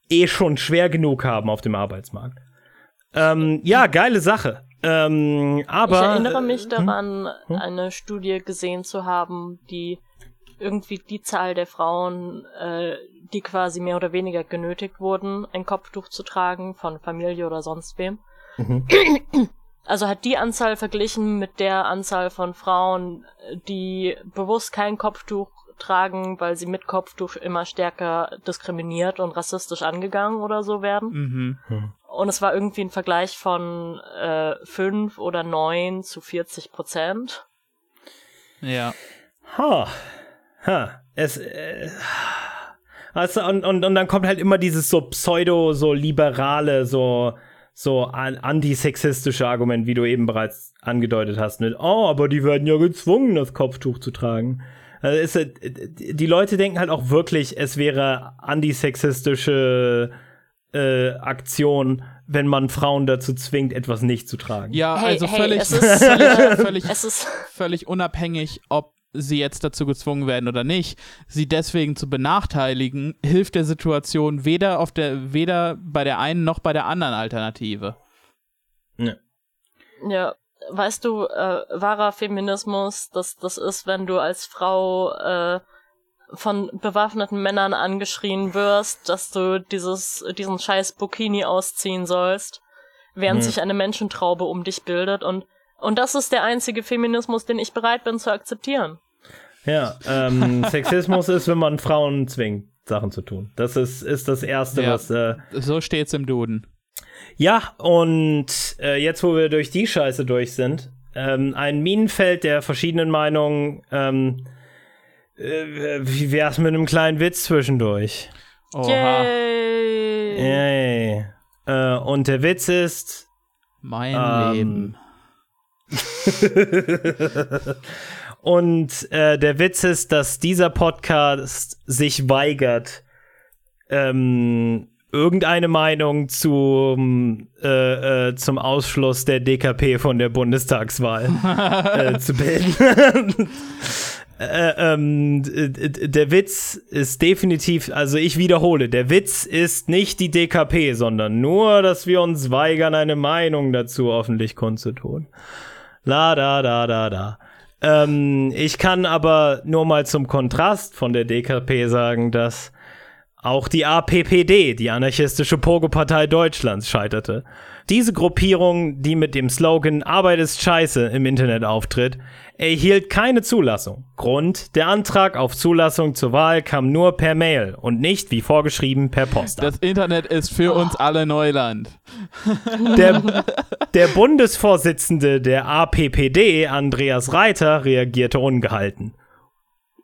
eh schon schwer genug haben auf dem Arbeitsmarkt. Ähm, ja, geile Sache. Ähm, aber ich erinnere mich äh, daran, eine Studie gesehen zu haben, die irgendwie die Zahl der Frauen, äh, die quasi mehr oder weniger genötigt wurden, ein Kopftuch zu tragen von Familie oder sonst wem. Mhm. Also hat die Anzahl verglichen mit der Anzahl von Frauen, die bewusst kein Kopftuch tragen, weil sie mit Kopftuch immer stärker diskriminiert und rassistisch angegangen oder so werden. Mhm. Und es war irgendwie ein Vergleich von äh, 5 oder 9 zu 40 Prozent. Ja. Ha. Ha. Es. Äh, also, und, und, und dann kommt halt immer dieses so pseudo, so liberale, so, so an, antisexistische Argument, wie du eben bereits angedeutet hast, mit, oh, aber die werden ja gezwungen, das Kopftuch zu tragen. Also ist, äh, die Leute denken halt auch wirklich, es wäre antisexistische äh, Aktion, wenn man Frauen dazu zwingt, etwas nicht zu tragen. Ja, Hey, also hey, völlig, es ist- völlig, völlig, Es ist völlig unabhängig, ob sie jetzt dazu gezwungen werden oder nicht, sie deswegen zu benachteiligen, hilft der Situation weder auf der, weder bei der einen noch bei der anderen Alternative. Ja, weißt du, äh, wahrer Feminismus, das, das ist, wenn du als Frau äh, von bewaffneten Männern angeschrien wirst, dass du dieses, diesen scheiß Bikini ausziehen sollst, während Mhm. sich eine Menschentraube um dich bildet und und das ist der einzige Feminismus, den ich bereit bin zu akzeptieren. Ja, ähm, Sexismus ist, wenn man Frauen zwingt, Sachen zu tun. Das ist, ist das Erste, Ja. was. Äh, So steht's im Duden. Ja, und äh, jetzt, wo wir durch die Scheiße durch sind, ähm, ein Minenfeld der verschiedenen Meinungen. Ähm, äh, wie wär's mit einem kleinen Witz zwischendurch? Oha. Yay! Yay. Äh, und der Witz ist. Mein Ähm, Leben. Und äh, der Witz ist, dass dieser Podcast sich weigert, ähm, irgendeine Meinung zum, äh, äh, zum Ausschluss der DKP von der Bundestagswahl äh, zu bilden. äh, ähm, der Witz ist definitiv, also ich wiederhole, der Witz ist nicht die DKP, sondern nur, dass wir uns weigern, eine Meinung dazu öffentlich kundzutun. La da da da da. Ähm, ich kann aber nur mal zum Kontrast von der DKP sagen, dass auch die APPD, die anarchistische Pogo-Partei Deutschlands, scheiterte. Diese Gruppierung, die mit dem Slogan Arbeit ist scheiße im Internet auftritt, erhielt keine Zulassung. Grund, der Antrag auf Zulassung zur Wahl kam nur per Mail und nicht, wie vorgeschrieben, per Post. Das Internet ist für uns alle Neuland. Der, der Bundesvorsitzende der APPD, Andreas Reiter, reagierte ungehalten.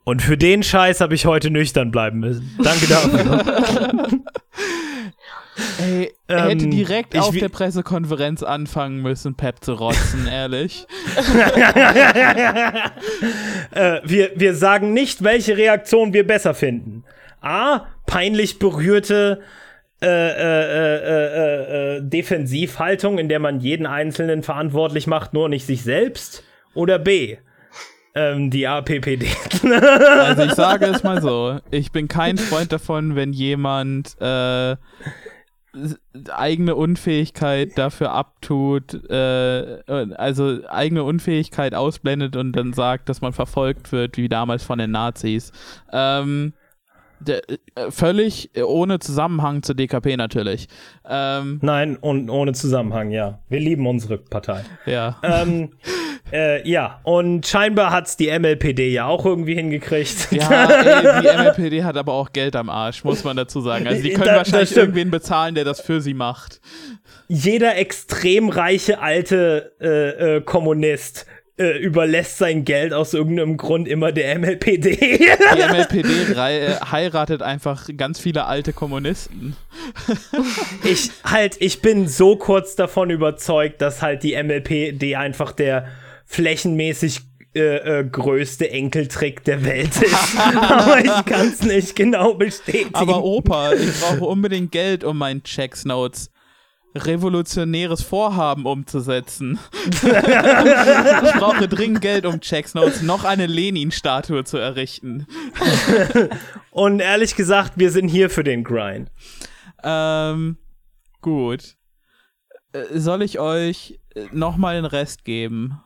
Und für den Scheiß habe ich heute nüchtern bleiben müssen. Danke dafür. Ey, er hätte Ähm, direkt ich auf der Pressekonferenz anfangen müssen, Pep zu rotzen, ehrlich. äh, wir, wir sagen nicht, welche Reaktion wir besser finden. A. Peinlich berührte äh, äh, äh, äh, äh, Defensivhaltung, in der man jeden Einzelnen verantwortlich macht, nur nicht sich selbst. Oder B. Ähm, die APPD. Also ich sage es mal so, ich bin kein Freund davon, wenn jemand äh, eigene Unfähigkeit dafür abtut, äh, also eigene Unfähigkeit ausblendet und dann sagt, dass man verfolgt wird, wie damals von den Nazis. Ähm, der, äh, völlig ohne Zusammenhang zur DKP natürlich. Ähm, Nein, und ohne Zusammenhang, ja. Wir lieben unsere Partei. ja. ähm, äh, ja, und scheinbar hat's die MLPD ja auch irgendwie hingekriegt. Ja, ey, die MLPD hat aber auch Geld am Arsch, muss man dazu sagen. Also die können Da- wahrscheinlich irgendwen bezahlen, der das für sie macht. Jeder extrem reiche alte äh, äh, Kommunist äh, überlässt sein Geld aus irgendeinem Grund immer der MLPD. Die MLPD äh, heiratet einfach ganz viele alte Kommunisten. ich halt, ich bin so kurz davon überzeugt, dass halt die MLPD einfach der flächenmäßig äh, äh, größte Enkeltrick der Welt ist. Aber ich kann es nicht genau bestätigen. Aber Opa, ich brauche unbedingt Geld, um meinen Checks Notes revolutionäres Vorhaben umzusetzen. ich brauche dringend Geld, um Checks Notes noch eine Lenin-Statue zu errichten. Und ehrlich gesagt, wir sind hier für den Grind. Ähm, gut. Äh, soll ich euch nochmal den Rest geben?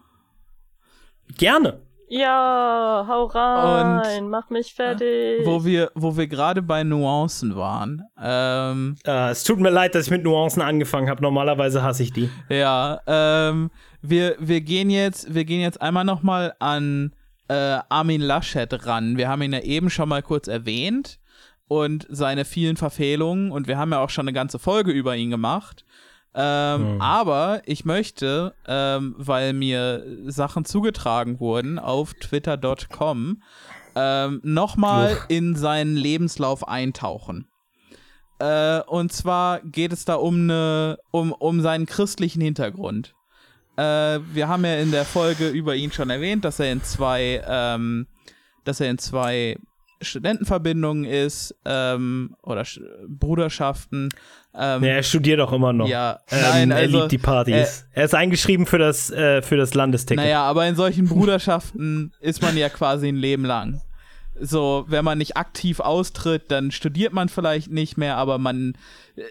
Gerne. Ja, hau rein, Und, mach mich fertig. Wo wir, wo wir gerade bei Nuancen waren. Ähm, Äh, es tut mir leid, dass ich mit Nuancen angefangen habe. Normalerweise hasse ich die. Ja, ähm, wir, wir gehen jetzt, wir gehen jetzt einmal nochmal an äh, Armin Laschet ran. Wir haben ihn ja eben schon mal kurz erwähnt und seine vielen Verfehlungen und wir haben ja auch schon eine ganze Folge über ihn gemacht. Ähm, Hm. Aber ich möchte, ähm, weil mir Sachen zugetragen wurden auf twitter.com, ähm, nochmal in seinen Lebenslauf eintauchen. Äh, und zwar geht es da um, eine, um, um seinen christlichen Hintergrund. Äh, wir haben ja in der Folge über ihn schon erwähnt, dass er in zwei, ähm, dass er in zwei Studentenverbindungen ist ähm, oder Sch Bruderschaften. Ähm, Ja, er studiert auch immer noch. ja, Ähm, nein, er also, liebt die Partys. er ist eingeschrieben für das, äh, für das Landesticket. Naja, aber in solchen Bruderschaften ist man ja quasi ein Leben lang. So, wenn man nicht aktiv austritt, dann studiert man vielleicht nicht mehr, aber man,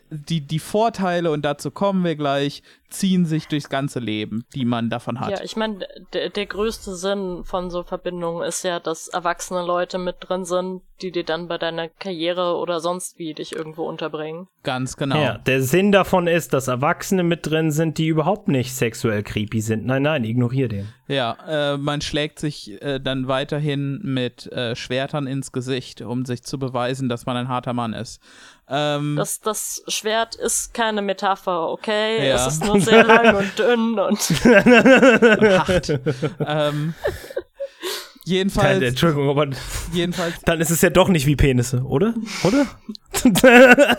die, die Vorteile, und dazu kommen wir gleich, ziehen sich durchs ganze Leben, die man davon hat. Ja, ich meine, der, der größte Sinn von so Verbindungen ist ja, dass erwachsene Leute mit drin sind, die dir dann bei deiner Karriere oder sonst wie dich irgendwo unterbringen. Ganz genau. Ja, der Sinn davon ist, dass Erwachsene mit drin sind, die überhaupt nicht sexuell creepy sind. Nein, nein, ignorier den. Ja, äh, man schlägt sich äh, dann weiterhin mit äh, Schwertern ins Gesicht, um sich zu beweisen, dass man ein harter Mann ist. Ähm, Das, das Schwert ist keine Metapher, okay? Ja. Es ist nur sehr lang und dünn und hart. ähm, jedenfalls, Keine, Entschuldigung, aber jedenfalls, dann ist es ja doch nicht wie Penisse, oder? Oder?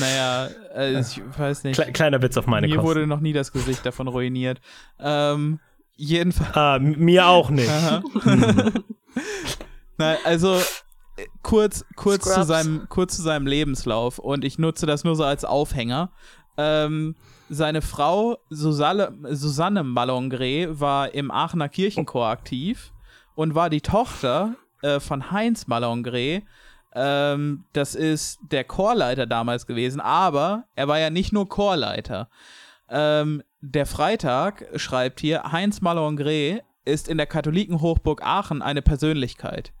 naja, äh, ich weiß nicht. Kle kleiner Witz auf meine Mir Kosten. wurde noch nie das Gesicht davon ruiniert. Ähm, jedenfalls. ah, mir auch nicht. Aha. Nein, also äh, kurz, kurz zu, seinem, kurz zu seinem Lebenslauf und ich nutze das nur so als Aufhänger. Ähm, seine Frau Susanne, Susanne Malongre war im Aachener Kirchenchor aktiv und war die Tochter äh, von Heinz Malongre. Ähm, das ist der Chorleiter damals gewesen, aber er war ja nicht nur Chorleiter. Ähm, der Freitag schreibt hier, Heinz Malongre ist in der Katholikenhochburg Aachen eine Persönlichkeit.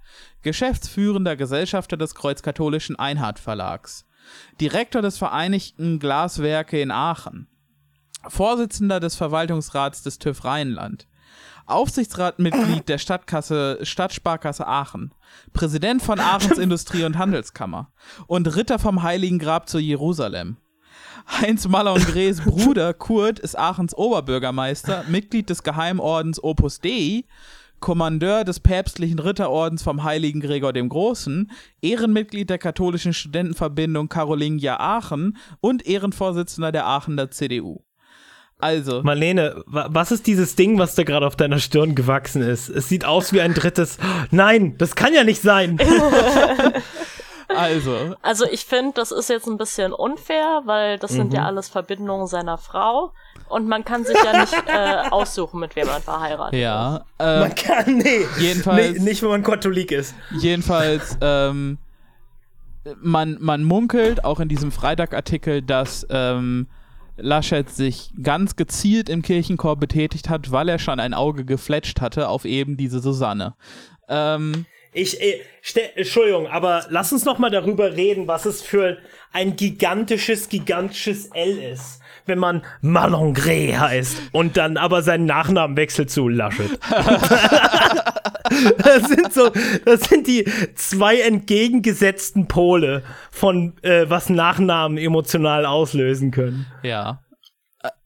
Geschäftsführender Gesellschafter des Kreuzkatholischen Einhard Verlags. Direktor des Vereinigten Glaswerke in Aachen. Vorsitzender des Verwaltungsrats des TÜV Rheinland. Aufsichtsratmitglied der Stadtkasse, Stadtsparkasse Aachen. Präsident von Aachens Industrie- und Handelskammer. Und Ritter vom Heiligen Grab zu Jerusalem. Heinz Malongres Bruder Kurt ist Aachens Oberbürgermeister, Mitglied des Geheimordens Opus Dei, Kommandeur des päpstlichen Ritterordens vom Heiligen Gregor dem Großen, Ehrenmitglied der katholischen Studentenverbindung Carolingia Aachen und Ehrenvorsitzender der Aachener CDU. Also, Marlene, wa was ist dieses Ding, was da gerade auf deiner Stirn gewachsen ist? Es sieht aus wie ein drittes. Nein, das kann ja nicht sein. also, Also ich finde, das ist jetzt ein bisschen unfair, weil das sind ja Mhm. alles Verbindungen seiner Frau und man kann sich ja nicht äh, aussuchen, mit wem man verheiratet ist. ja, äh, Man kann, nee. Jedenfalls- Nee, nicht, wenn man Katholik ist. Jedenfalls, ähm, man, man munkelt auch in diesem Freitag-Artikel, dass ähm, Laschet sich ganz gezielt im Kirchenchor betätigt hat, weil er schon ein Auge gefletscht hatte auf eben diese Susanne. Ähm, Ich, äh, stell, Entschuldigung, aber lass uns noch mal darüber reden, was es für ein gigantisches, gigantisches L ist, wenn man Malongre heißt und dann aber seinen Nachnamen wechselt zu Laschet. das sind so, das sind die zwei entgegengesetzten Pole von äh, was Nachnamen emotional auslösen können. ja.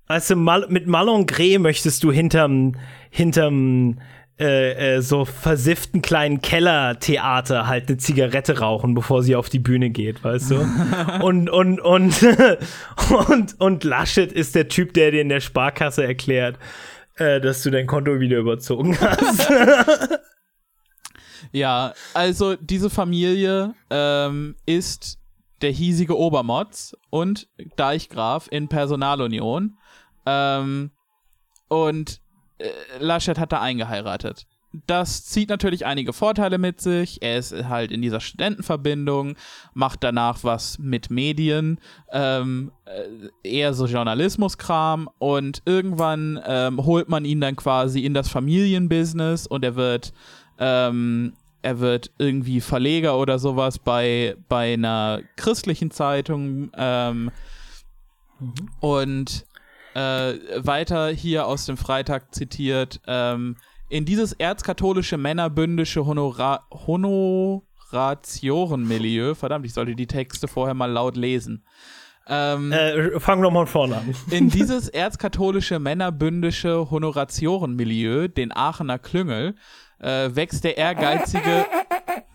Also Mal mit Malongre möchtest du hinterm, hinterm äh, äh, so versifften kleinen Kellertheater halt eine Zigarette rauchen, bevor sie auf die Bühne geht, weißt du? und, und, und, und, und Laschet ist der Typ, der dir in der Sparkasse erklärt, äh, dass du dein Konto wieder überzogen hast. Ja, also diese Familie ähm, ist der hiesige Obermotz und Deichgraf in Personalunion. Ähm, und Laschet hat da eingeheiratet. Das zieht natürlich einige Vorteile mit sich. Er ist halt in dieser Studentenverbindung, macht danach was mit Medien, ähm, äh, eher so Journalismuskram und irgendwann ähm, holt man ihn dann quasi in das Familienbusiness und er wird ähm, er wird irgendwie Verleger oder sowas bei, bei einer christlichen Zeitung ähm, mhm. und äh, weiter hier aus dem Freitag zitiert, ähm, in dieses erzkatholische männerbündische Honora Honoratiorenmilieu, verdammt, ich sollte die Texte vorher mal laut lesen. Ähm, äh, fangen wir mal vorne an. In dieses erzkatholische männerbündische Honoratiorenmilieu, den Aachener Klüngel, äh, wächst der ehrgeizige.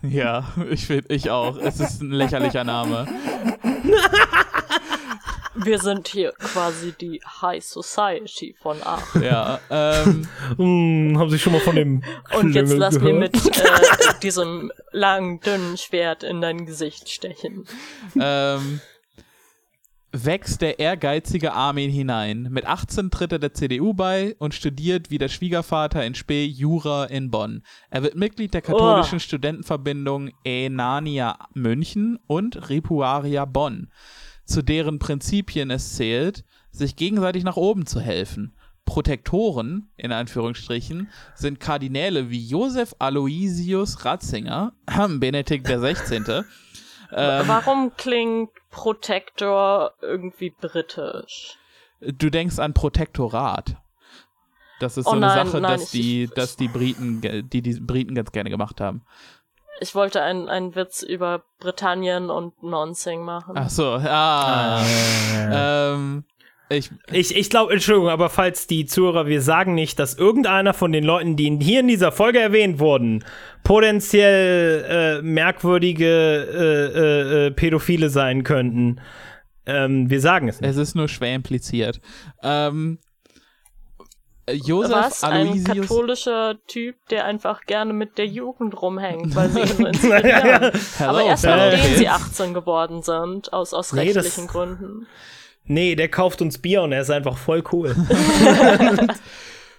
ja, ich finde, ich auch. Es ist ein lächerlicher Name. Wir sind hier quasi die High Society von Aachen. Ja, ähm. hm, haben Sie schon mal von dem Und jetzt lass mir mit äh, diesem langen, dünnen Schwert in dein Gesicht stechen. Ähm wächst der ehrgeizige Armin hinein. Mit 18 tritt er der CDU bei und studiert wie der Schwiegervater in Spee Jura in Bonn. Er wird Mitglied der katholischen oh. Studentenverbindung Enania München und Ripuaria Bonn, zu deren Prinzipien es zählt, sich gegenseitig nach oben zu helfen. Protektoren, in Anführungsstrichen, sind Kardinäle wie Josef Aloysius Ratzinger, Benedikt XVI., ähm, Warum klingt Protector irgendwie britisch? Du denkst an Protektorat. Das ist oh so eine nein, Sache, nein, dass, die, dass die Briten, die die Briten ganz gerne gemacht haben. Ich wollte einen, einen Witz über Britannien und Nonsing machen. Ach so, ah. ah. ähm, ich, ich, ich glaube, Entschuldigung, aber falls die Zuhörer, wir sagen nicht, dass irgendeiner von den Leuten, die hier in dieser Folge erwähnt wurden, potenziell äh, merkwürdige äh, äh, äh, Pädophile sein könnten. Ähm, wir sagen es nicht. Es ist nur schwer impliziert. Ähm, Josef Was? Aloysius ein katholischer Typ, der einfach gerne mit der Jugend rumhängt, weil sie ihn so inspirieren. Aber erst nachdem sie 18 geworden sind, aus, aus nee, rechtlichen Gründen. Nee, der kauft uns Bier und er ist einfach voll cool.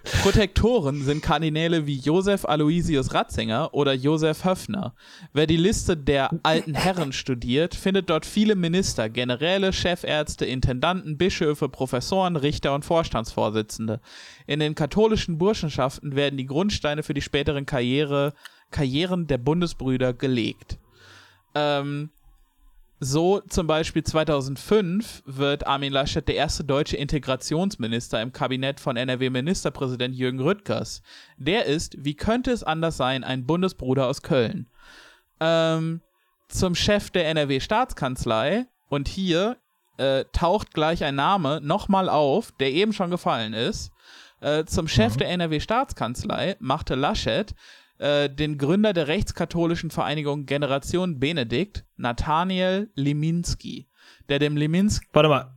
Protektoren sind Kardinäle wie Josef Aloysius Ratzinger oder Josef Höffner. Wer die Liste der alten Herren studiert, findet dort viele Minister, Generäle, Chefärzte, Intendanten, Bischöfe, Professoren, Richter und Vorstandsvorsitzende. In den katholischen Burschenschaften werden die Grundsteine für die späteren Karriere, Karrieren der Bundesbrüder gelegt. Ähm, so zum Beispiel 2005 wird Armin Laschet der erste deutsche Integrationsminister im Kabinett von NRW-Ministerpräsident Jürgen Rüttgers. Der ist, wie könnte es anders sein, ein Bundesbruder aus Köln. Ähm, zum Chef der NRW-Staatskanzlei und hier äh, taucht gleich ein Name nochmal auf, der eben schon gefallen ist. Äh, zum Chef mhm. der NRW-Staatskanzlei machte Laschet äh, den Gründer der rechtskatholischen Vereinigung Generation Benedikt, Nathaniel Liminski, der dem Liminski. Warte mal.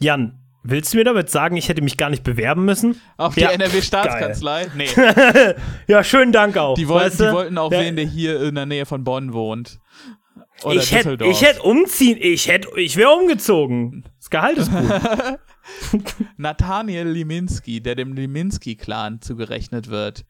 Jan, willst du mir damit sagen, ich hätte mich gar nicht bewerben müssen? Auf die ja, NRW-Staatskanzlei? Nee. ja, schönen Dank auch. Die wollten, weißt du? die wollten auch ja. wen, der hier in der Nähe von Bonn wohnt. Oder ich hätte hätt umziehen, ich hätte ich wäre umgezogen. Das Gehalt ist gut. Nathaniel Liminski, der dem Liminski-Clan zugerechnet wird,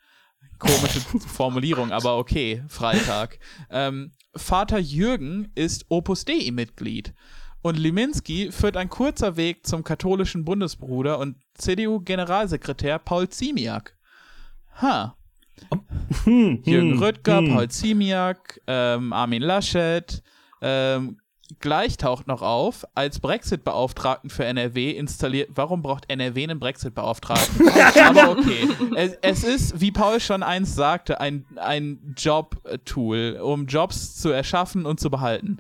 Komische Formulierung, aber okay, Freitag. Ähm, Vater Jürgen ist Opus Dei-Mitglied. Und Liminski führt ein kurzer Weg zum katholischen Bundesbruder und CDU-Generalsekretär Paul Ziemiak. Ha. Hm, Jürgen hm, Rüttger, hm. Paul Ziemiak, ähm, Armin Laschet, ähm, Gleich taucht noch auf, als Brexit-Beauftragten für NRW installiert. Warum braucht NRW einen Brexit-Beauftragten? Aber okay. Es, es, ist, wie Paul schon einst sagte, ein, ein Job-Tool, um Jobs zu erschaffen und zu behalten.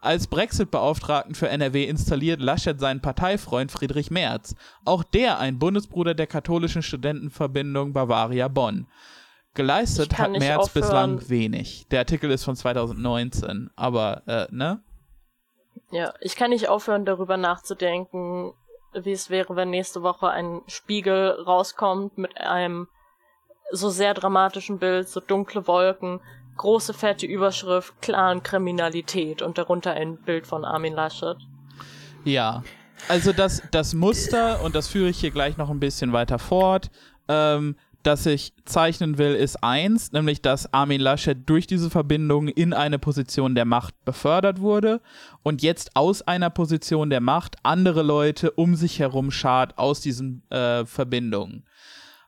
Als Brexit-Beauftragten für NRW installiert Laschet seinen Parteifreund Friedrich Merz. Auch der ein Bundesbruder der katholischen Studentenverbindung Bavaria Bonn. Geleistet hat Merz aufhören. bislang wenig. Der Artikel ist von 2019, aber, äh, ne? Ja, ich kann nicht aufhören, darüber nachzudenken, wie es wäre, wenn nächste Woche ein Spiegel rauskommt mit einem so sehr dramatischen Bild, so dunkle Wolken, große fette Überschrift Clan-Kriminalität und darunter ein Bild von Armin Laschet. Ja, also das, das Muster, und das führe ich hier gleich noch ein bisschen weiter fort, ähm, das ich zeichnen will, ist eins, nämlich dass Armin Laschet durch diese Verbindung in eine Position der Macht befördert wurde und jetzt aus einer Position der Macht andere Leute um sich herum schart aus diesen äh, Verbindungen.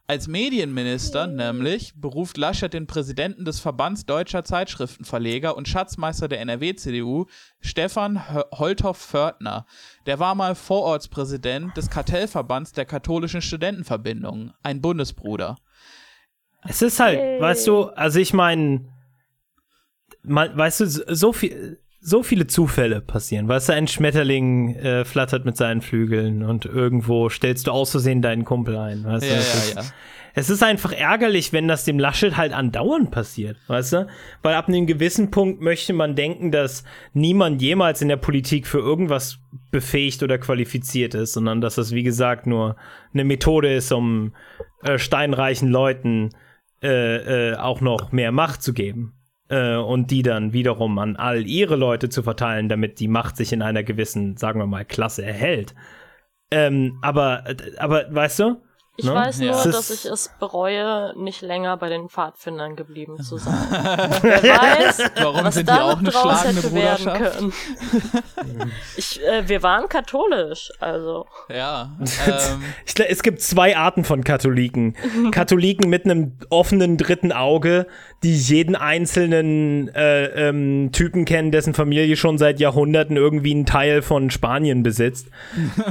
Als Medienminister nämlich beruft Laschet den Präsidenten des Verbands deutscher Zeitschriftenverleger und Schatzmeister der NRW-CDU, Stefan Holthoff-Fördner. Der war mal Vorortspräsident des Kartellverbands der katholischen Studentenverbindung, ein Bundesbruder. Es ist halt, hey. weißt du, also ich meine, weißt du, so viel, so viele Zufälle passieren. Weißt du, ein Schmetterling äh, flattert mit seinen Flügeln und irgendwo stellst du aus Versehen deinen Kumpel ein. Weißt ja, du? Ja, ist, ja. Es ist einfach ärgerlich, wenn das dem Laschet halt andauernd passiert, weißt du? Weil ab einem gewissen Punkt möchte man denken, dass niemand jemals in der Politik für irgendwas befähigt oder qualifiziert ist, sondern dass das, wie gesagt, nur eine Methode ist, um äh, steinreichen Leuten äh, äh, auch noch mehr Macht zu geben äh, und die dann wiederum an all ihre Leute zu verteilen, damit die Macht sich in einer gewissen, sagen wir mal, Klasse erhält. Ähm, aber, aber, weißt du? Ich ne? weiß nur, Es dass ich es bereue, nicht länger bei den Pfadfindern geblieben zu sein. Wer weiß, Warum was sind die da auch eine draus hätte werden können. Ich, äh, wir waren katholisch, also. Ja. Ähm, Ich, es gibt zwei Arten von Katholiken. Katholiken mit einem offenen dritten Auge, die jeden einzelnen äh, ähm, Typen kennen, dessen Familie schon seit Jahrhunderten irgendwie einen Teil von Spanien besitzt.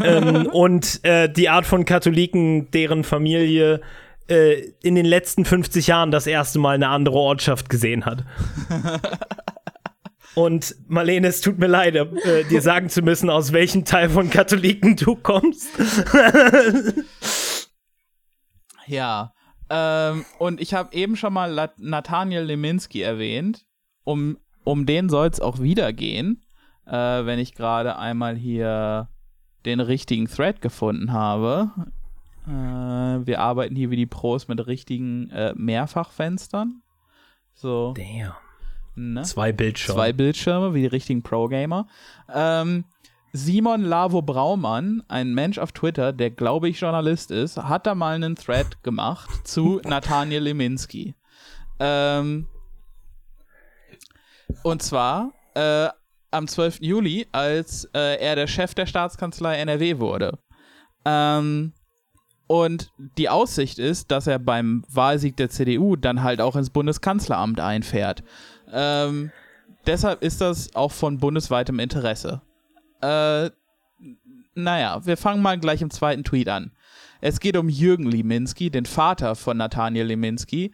ähm, und äh, die Art von Katholiken, deren Familie äh, in den letzten 50 Jahren das erste Mal eine andere Ortschaft gesehen hat. Und Marlene, es tut mir leid, äh, dir sagen zu müssen, aus welchem Teil von Katholiken du kommst. Ja. Ähm, und ich habe eben schon mal Nathaniel Leminski erwähnt. Um, um den soll es auch wieder gehen, äh, wenn ich gerade einmal hier den richtigen Thread gefunden habe. Äh, wir arbeiten hier wie die Pros mit richtigen äh, Mehrfachfenstern. So, Damn. ne? Zwei Bildschirme. Zwei Bildschirme, wie die richtigen Pro-Gamer. Ähm, Simon Lavo Braumann, ein Mensch auf Twitter, der glaube ich Journalist ist, hat da mal einen Thread gemacht zu Nathaniel Leminski. Ähm, und zwar äh, am 12. Juli, als äh, er der Chef der Staatskanzlei NRW wurde. Ähm, und die Aussicht ist, dass er beim Wahlsieg der CDU dann halt auch ins Bundeskanzleramt einfährt. Ähm, deshalb ist das auch von bundesweitem Interesse. Äh, naja, wir fangen mal gleich im zweiten Tweet an. Es geht um Jürgen Liminski, den Vater von Nathaniel Liminski,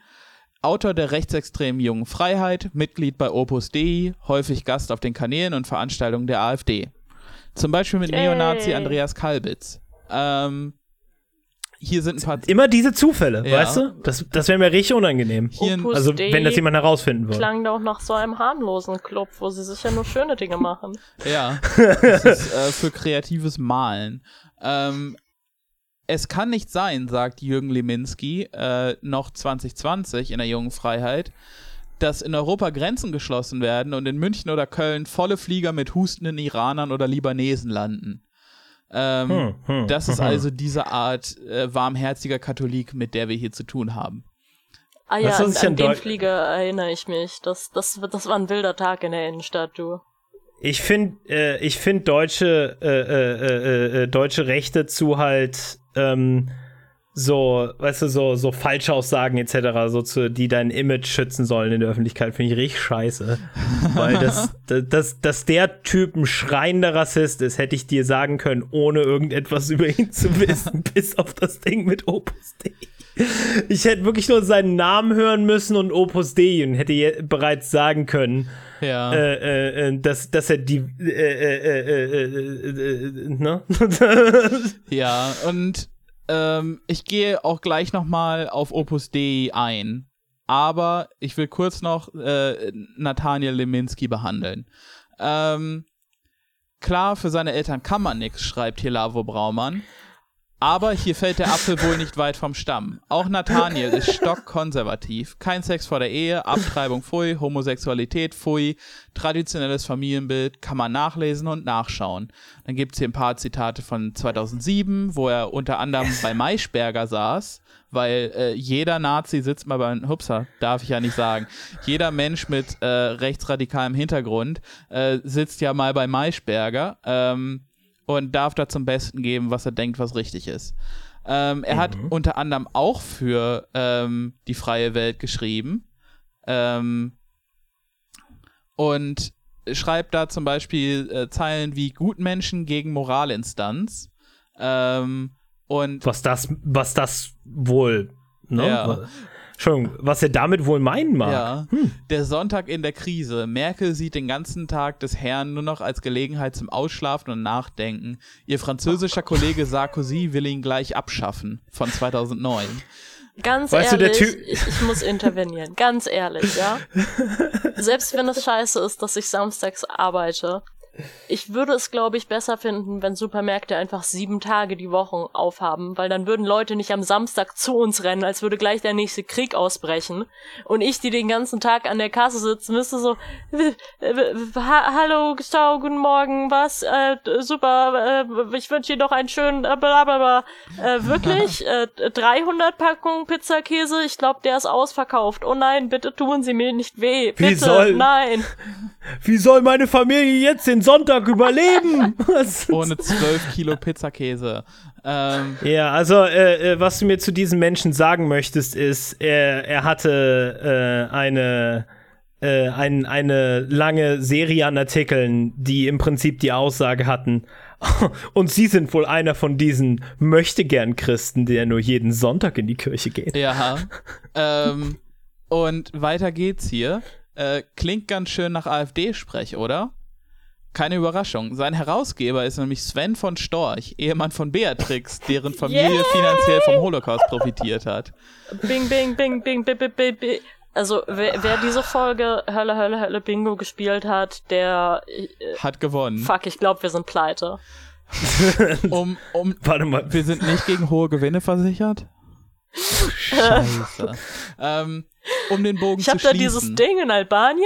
Autor der rechtsextremen Jungen Freiheit, Mitglied bei Opus Dei, häufig Gast auf den Kanälen und Veranstaltungen der AfD. Zum Beispiel mit. Neonazi Andreas Kalbitz. Ähm, hier sind ein paar. Immer diese Zufälle, Ja. weißt du? Das, das wäre mir richtig unangenehm. Hier Opus Also, wenn das jemand herausfinden würde. klang doch nach so einem harmlosen Club, wo sie sicher nur schöne Dinge machen. Ja, das ist äh, für kreatives Malen. Ähm, es kann nicht sein, sagt Jürgen Leminski äh, noch 2020 in der Jungen Freiheit, dass in Europa Grenzen geschlossen werden und in München oder Köln volle Flieger mit hustenden Iranern oder Libanesen landen. Ähm, Hm, hm, das ist hm. also diese Art äh, warmherziger Katholik, mit der wir hier zu tun haben. Ah ja, an, an den Flieger erinnere ich mich. Das, das, das war ein wilder Tag in der Innenstadt, du. Ich finde, äh, ich finde deutsche, äh, äh, äh, äh, deutsche Rechte zu halt ähm, so, weißt du, so, so Falschaussagen etc., so zu, die dein Image schützen sollen in der Öffentlichkeit, finde ich richtig scheiße. Weil das, das, das, dass der Typ ein schreiender Rassist ist, hätte ich dir sagen können, ohne irgendetwas über ihn zu wissen, bis auf das Ding mit Opus Dei. Ich hätte wirklich nur seinen Namen hören müssen und Opus Dei und hätte bereits sagen können, Ja. äh, äh, äh, dass, dass er die, äh, äh, äh, ne? Ja, und ähm, ich gehe auch gleich nochmal auf Opus Dei ein. Aber ich will kurz noch äh, Nathaniel Leminski behandeln. Ähm, klar, für seine Eltern kann man nichts, schreibt hier Lavo Braumann. Aber hier fällt der Apfel wohl nicht weit vom Stamm. Auch Nathaniel ist stockkonservativ. Kein Sex vor der Ehe, Abtreibung pfui, Homosexualität pfui, traditionelles Familienbild kann man nachlesen und nachschauen. Dann gibt es hier ein paar Zitate von 2007, wo er unter anderem bei Maischberger saß, weil äh, jeder Nazi sitzt mal bei, hupsa, darf ich ja nicht sagen, jeder Mensch mit äh, rechtsradikalem Hintergrund äh, sitzt ja mal bei Maischberger. Ähm, und darf da zum Besten geben, was er denkt, was richtig ist. Ähm, er mhm. hat unter anderem auch für ähm, die freie Welt geschrieben ähm, und schreibt da zum Beispiel äh, Zeilen wie Gutmenschen gegen Moralinstanz. Ähm, und was das, was das wohl, ne? Ja. Entschuldigung, was er damit wohl meinen mag. Ja. Hm. Der Sonntag in der Krise. Merkel sieht den ganzen Tag des Herrn nur noch als Gelegenheit zum Ausschlafen und Nachdenken. Ihr französischer Kollege Sarkozy will ihn gleich abschaffen. Von 2009. Ganz weißt ehrlich, du, ich, ich, muss intervenieren. Ganz ehrlich, ja. Selbst wenn es scheiße ist, dass ich samstags arbeite, ich würde es, glaube ich, besser finden, wenn Supermärkte einfach sieben Tage die Woche aufhaben, weil dann würden Leute nicht am Samstag zu uns rennen, als würde gleich der nächste Krieg ausbrechen. Und ich, die den ganzen Tag an der Kasse sitzen, müsste so, ha hallo, ciao, guten Morgen, was, äh, super, äh, ich wünsche dir doch einen schönen, äh, blablabla. Äh, wirklich? äh, 300 Packungen Pizzakäse? Ich glaube, der ist ausverkauft. Oh nein, bitte tun Sie mir nicht weh. Bitte, Wie soll, nein. Wie soll meine Familie jetzt den Sonntag überleben? Ohne 12 Kilo Pizzakäse. Ähm. Ja, also äh, äh, was du mir zu diesem Menschen sagen möchtest, ist, er, er hatte äh, eine, äh, ein, eine lange Serie an Artikeln, die im Prinzip die Aussage hatten, und Sie sind wohl einer von diesen möchtegern Christen, der nur jeden Sonntag in die Kirche geht. Ja. ähm, und weiter geht's hier. Äh, klingt ganz schön nach AfD-Sprech, oder? Keine Überraschung. Sein Herausgeber ist nämlich Sven von Storch, Ehemann von Beatrix, deren Familie yeah! finanziell vom Holocaust profitiert hat. Bing, bing, bing, bing, bing, bing, bing. bing. Also, wer, wer diese Folge Hölle, Hölle, Hölle Bingo gespielt hat, der äh, hat gewonnen. Fuck, ich glaube, wir sind pleite. um, um, Warte mal. Wir sind nicht gegen hohe Gewinne versichert? Scheiße. ähm, um den Bogen ich zu schließen. Ich habe da dieses Ding in Albanien.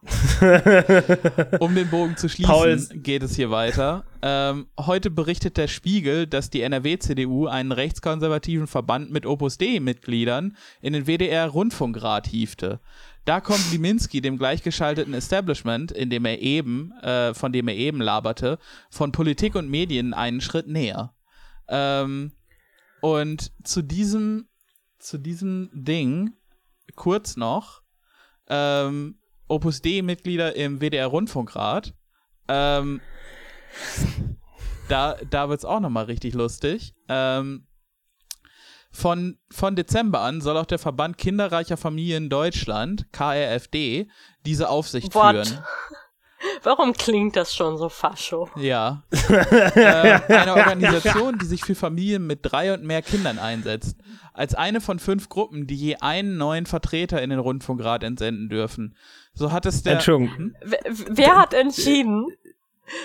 um den Bogen zu schließen, Paul. geht es hier weiter. Ähm, heute berichtet der Spiegel, dass die NRW-CDU einen rechtskonservativen Verband mit Opus Dei-Mitgliedern in den WDR-Rundfunkrat hiefte. Da kommt Liminski dem gleichgeschalteten Establishment, in dem er eben, äh, von dem er eben laberte, von Politik und Medien einen Schritt näher. Ähm, und zu diesem, zu diesem Ding kurz noch, ähm, Opus D-Mitglieder im WDR-Rundfunkrat. Ähm, da da wird es auch nochmal richtig lustig. Ähm, von, von Dezember an soll auch der Verband Kinderreicher Familien Deutschland, KRFD, diese Aufsicht What? führen. Warum klingt das schon so fascho? Ja. äh, eine Organisation, die sich für Familien mit drei und mehr Kindern einsetzt. Als eine von fünf Gruppen, die je einen neuen Vertreter in den Rundfunkrat entsenden dürfen. So hat es der. Entschuldigung. Wer, wer hat entschieden,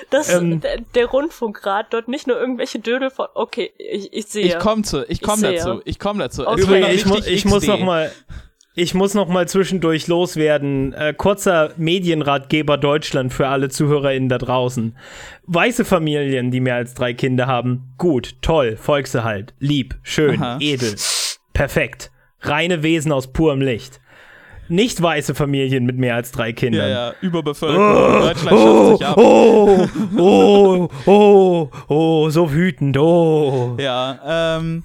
dass ähm, der, der, Rundfunkrat dort nicht nur irgendwelche Dödel von. Okay, ich, ich sehe. Ich komme zu, ich komme dazu, ich komme dazu. Okay. Übrigens, ich, mu ich muss noch mal, ich muss noch mal zwischendurch loswerden. Äh, kurzer Medienratgeber Deutschland für alle ZuhörerInnen da draußen. Weiße Familien, die mehr als drei Kinder haben, gut, toll, Volkserhalt, lieb, schön, Aha. edel, perfekt. Reine Wesen aus purem Licht. Nicht weiße Familien mit mehr als drei Kindern. Ja, ja, Überbevölkerung. Oh, Deutschland oh, sich ab. Oh, oh, oh, oh, so wütend, oh. Ja, ähm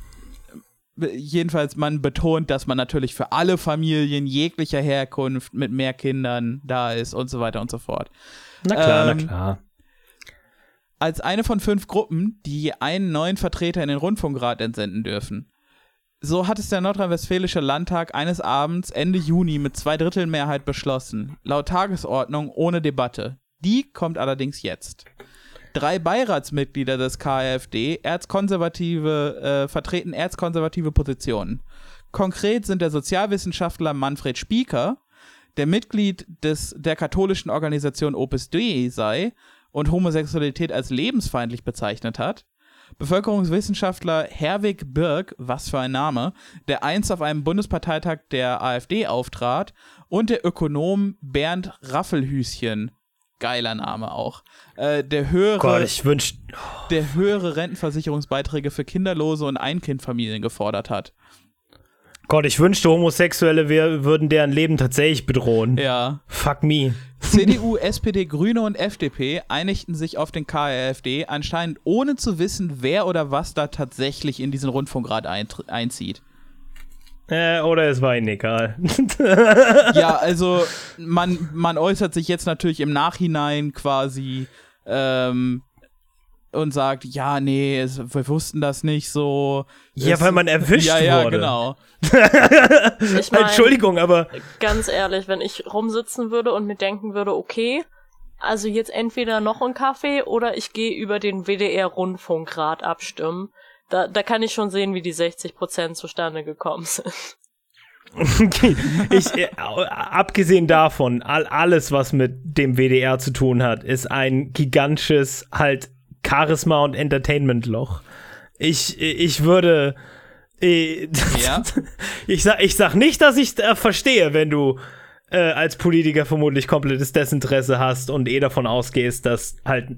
jedenfalls, man betont, dass man natürlich für alle Familien jeglicher Herkunft mit mehr Kindern da ist und so weiter und so fort. Na klar, ähm, na klar. Als eine von fünf Gruppen, die einen neuen Vertreter in den Rundfunkrat entsenden dürfen. So hat es der Nordrhein-Westfälische Landtag eines Abends Ende Juni mit zwei Drittel Mehrheit beschlossen. Laut Tagesordnung ohne Debatte. Die kommt allerdings jetzt drei Beiratsmitglieder des KfD erzkonservative, äh, vertreten erzkonservative Positionen. Konkret sind der Sozialwissenschaftler Manfred Spieker, der Mitglied des, der katholischen Organisation Opus Dei sei und Homosexualität als lebensfeindlich bezeichnet hat, Bevölkerungswissenschaftler Herwig Birk, was für ein Name, der einst auf einem Bundesparteitag der AfD auftrat, und der Ökonom Bernd Raffelhüschen, geiler Name auch, äh, der höhere, Gott, ich wünsch, der höhere Rentenversicherungsbeiträge für kinderlose und Einkindfamilien gefordert hat. Gott, ich wünschte, Homosexuelle wär, würden deren Leben tatsächlich bedrohen. Ja. Fuck me. CDU, SPD, Grüne und FDP einigten sich auf den KRFD, anscheinend ohne zu wissen, wer oder was da tatsächlich in diesen Rundfunkrat einzieht. Äh, oder es war ihnen egal. Ja, also man, man äußert sich jetzt natürlich im Nachhinein quasi ähm, und sagt, ja, nee, es, wir wussten das nicht so. Ja, Es- weil man erwischt ja, ja, wurde. genau. Ich mein, Entschuldigung, aber ganz ehrlich, wenn ich rumsitzen würde und mir denken würde, okay, also jetzt entweder noch ein Kaffee oder ich gehe über den WDR-Rundfunkrat abstimmen. Da, da kann ich schon sehen, wie die 60% zustande gekommen sind. ich, äh, abgesehen davon, all, alles, was mit dem WDR zu tun hat, ist ein gigantisches halt Charisma- und Entertainment-Loch. Ich, ich würde. äh, Ja. Ich sag, ich sag nicht, dass ich äh, verstehe, wenn du äh, als Politiker vermutlich komplettes Desinteresse hast und eh davon ausgehst, dass halt.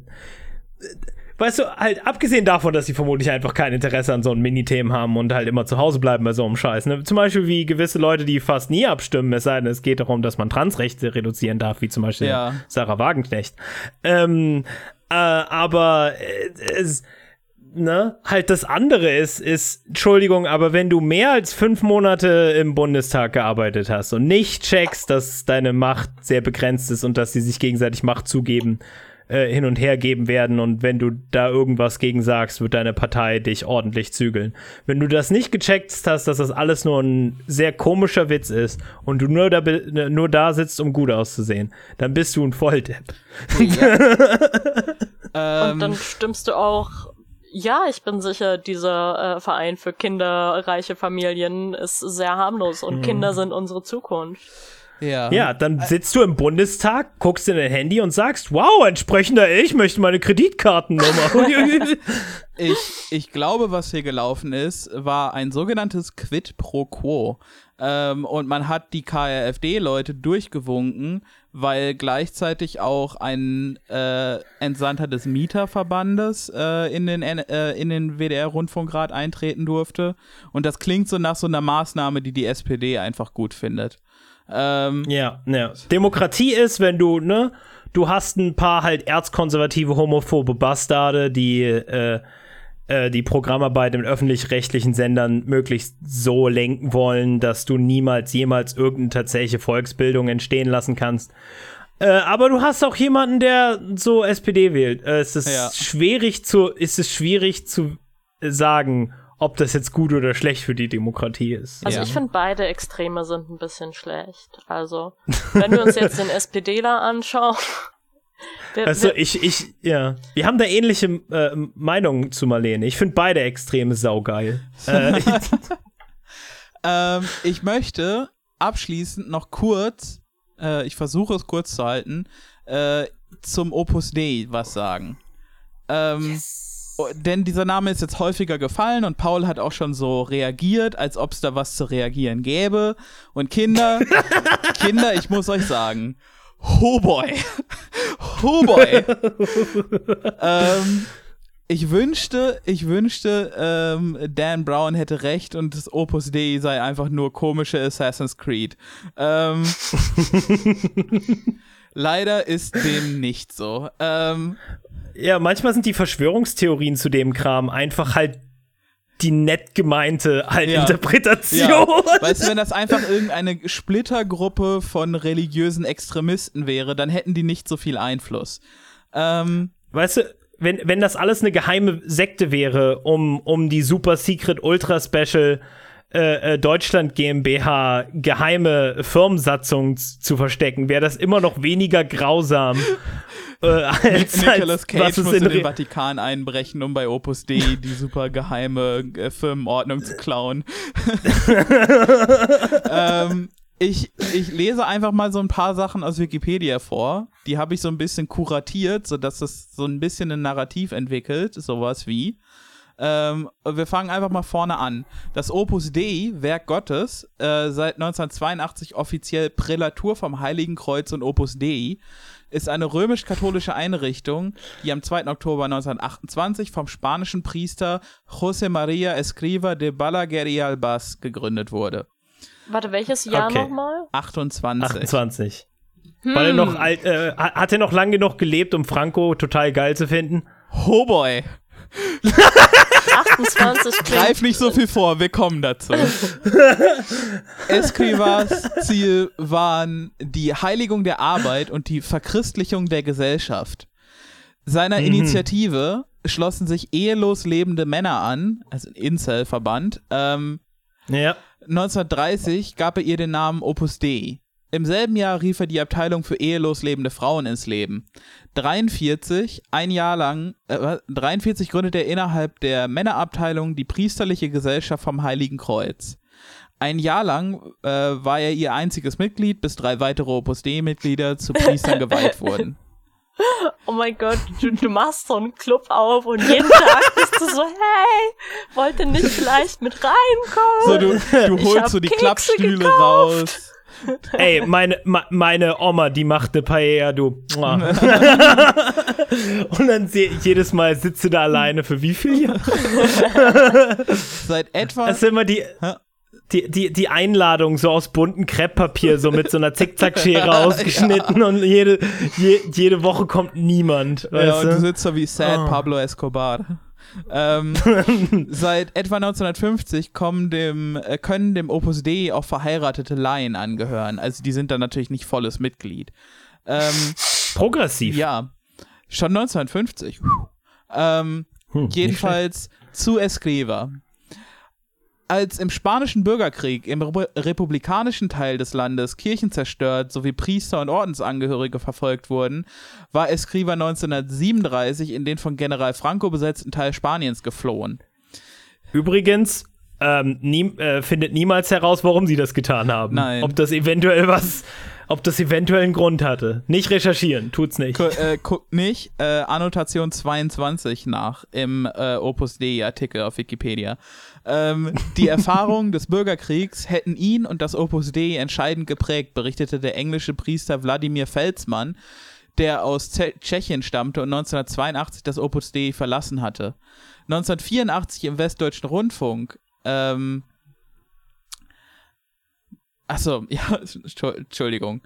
Weißt du, halt abgesehen davon, dass sie vermutlich einfach kein Interesse an so einem Minithemen haben und halt immer zu Hause bleiben bei so einem Scheiß. Ne? Zum Beispiel wie gewisse Leute, die fast nie abstimmen, es sei denn, es geht darum, dass man Transrechte reduzieren darf, wie zum Beispiel Ja. Sarah Wagenknecht. Ähm, äh, aber äh, es, ne, halt das andere ist, ist, Entschuldigung, aber wenn du mehr als fünf Monate im Bundestag gearbeitet hast und nicht checkst, dass deine Macht sehr begrenzt ist und dass sie sich gegenseitig Macht zugeben, äh, hin und her geben werden und wenn du da irgendwas gegen sagst, wird deine Partei dich ordentlich zügeln. Wenn du das nicht gecheckt hast, dass das alles nur ein sehr komischer Witz ist und du nur da, be- nur da sitzt, um gut auszusehen, dann bist du ein Volldepp. Ähm, Und dann stimmst du auch, ja, ich bin sicher, dieser äh, Verein für kinderreiche Familien ist sehr harmlos und Kinder sind unsere Zukunft. Ja. Ja, dann sitzt du im Bundestag, guckst in dein Handy und sagst, wow, entsprechender ich möchte meine Kreditkartennummer. Ich, ich glaube, was hier gelaufen ist, war ein sogenanntes Quid pro Quo. Ähm, und man hat die KRFD-Leute durchgewunken, weil gleichzeitig auch ein äh, Entsandter des Mieterverbandes äh, in den, äh, in den WDR-Rundfunkrat eintreten durfte. Und das klingt so nach so einer Maßnahme, die die SPD einfach gut findet. Ähm, ja, ja. Demokratie ist, wenn du, ne, du hast ein paar halt erzkonservative, homophobe Bastarde, die, äh, äh, die Programmarbeit in öffentlich-rechtlichen Sendern möglichst so lenken wollen, dass du niemals, jemals irgendeine tatsächliche Volksbildung entstehen lassen kannst. Äh, aber du hast auch jemanden, der so SPD wählt. Äh, es ist Ja. schwierig zu, ist es schwierig zu sagen, ob das jetzt gut oder schlecht für die Demokratie ist. Also Ja. ich finde beide Extreme sind ein bisschen schlecht. Also, wenn wir uns jetzt den SPDler anschauen. Der, Also der, ich, ich, ja. Wir haben da ähnliche äh, Meinungen zu Marlene. Ich finde beide Extreme saugeil. äh, ich, Ähm, ich möchte abschließend noch kurz, äh, ich versuche es kurz zu halten, äh, zum Opus Dei was sagen. Ähm, oh, Denn dieser Name ist jetzt häufiger gefallen und Paul hat auch schon so reagiert, als ob es da was zu reagieren gäbe. Und Kinder, Kinder, ich muss euch sagen, oh boy, oh boy. ähm, ich wünschte, ich wünschte, ähm, Dan Brown hätte recht und das Opus Dei sei einfach nur komische Assassin's Creed. Ähm, leider ist dem nicht so. Ähm, ja, manchmal sind die Verschwörungstheorien zu dem Kram einfach halt die nett gemeinte halt Ja. Interpretation. ja, weißt du, wenn das einfach irgendeine Splittergruppe von religiösen Extremisten wäre, dann hätten die nicht so viel Einfluss. Ähm, Weißt du, wenn, wenn das alles eine geheime Sekte wäre, um, um die Super Secret Ultra Special äh, äh, Deutschland GmbH geheime Firmensatzung zu verstecken, wäre das immer noch weniger grausam. äh, als, Nicolas Cage muss in den Vatikan einbrechen, um bei Opus Dei die super geheime äh, Firmenordnung zu klauen. ähm, ich, ich lese einfach mal so ein paar Sachen aus Wikipedia vor. Die habe ich so ein bisschen kuratiert, sodass es so ein bisschen ein Narrativ entwickelt. Sowas wie. Ähm, wir fangen einfach mal vorne an. Das Opus Dei, Werk Gottes, äh, seit 1982 offiziell Prälatur vom Heiligen Kreuz und Opus Dei, ist eine römisch-katholische Einrichtung, die am 2. Oktober 1928 vom spanischen Priester José María Escriva de Balaguer y Albas gegründet wurde. Warte, welches Jahr Okay. nochmal? 28. 28. War der noch alt, äh, hat er noch lange genug gelebt, um Franco total geil zu finden? Oh boy. 28 klingt Greif nicht so viel vor, wir kommen dazu. Escrivas Ziel waren die Heiligung der Arbeit und die Verchristlichung der Gesellschaft. Seiner Initiative schlossen sich ehelos lebende Männer an, also ein Incel-Verband. Ähm, Ja. 1930 gab er ihr den Namen Opus Dei. Im selben Jahr rief er die Abteilung für ehelos lebende Frauen ins Leben. 43, ein Jahr lang, äh, was? 43 gründet er innerhalb der Männerabteilung die priesterliche Gesellschaft vom Heiligen Kreuz. Ein Jahr lang äh, war er ihr einziges Mitglied, bis drei weitere Opus Dei-Mitglieder zu Priestern geweiht wurden. Oh mein Gott, du, du machst so einen Club auf und jeden Tag bist du so, hey, wollte nicht vielleicht mit reinkommen? So, du, du holst so die Kekse Klappstühle gekauft. raus. Ey, meine, meine Oma, die macht eine Paella, du. Und dann seh, jedes Mal sitzt du da alleine für wie viel Jahre? Seit etwa Das ist immer die, die, die, die Einladung so aus bunten Krepppapier, so mit so einer Zickzackschere ausgeschnitten und jede, je, jede Woche kommt niemand. Ja, und du du? sitzt so wie Sad Oh. Pablo Escobar. Ähm, seit etwa 1950 kommen dem, äh, können dem Opus Dei auch verheiratete Laien angehören. Also die sind dann natürlich nicht volles Mitglied. Ähm, Progressiv. ja, schon 1950. Ähm, Hm, jedenfalls zu Escriva. Als im spanischen Bürgerkrieg im Repu- republikanischen Teil des Landes Kirchen zerstört sowie Priester und Ordensangehörige verfolgt wurden, war Escriva 1937 in den von General Franco besetzten Teil Spaniens geflohen. Übrigens, ähm, nie, äh, findet niemals heraus, warum sie das getan haben. Nein. Ob das eventuell was, ob das eventuell einen Grund hatte. Nicht recherchieren, tut's nicht. Gu äh, guckt nicht äh, Annotation 22 nach im äh, Opus Dei-Artikel auf Wikipedia. Ähm, die Erfahrungen des Bürgerkriegs hätten ihn und das Opus Dei entscheidend geprägt, berichtete der englische Priester Wladimir Felsmann, der aus Ze Tschechien stammte und 1982 das Opus Dei verlassen hatte. 1984 im Westdeutschen Rundfunk ähm, Achso, ja, Entschu- Entschuldigung.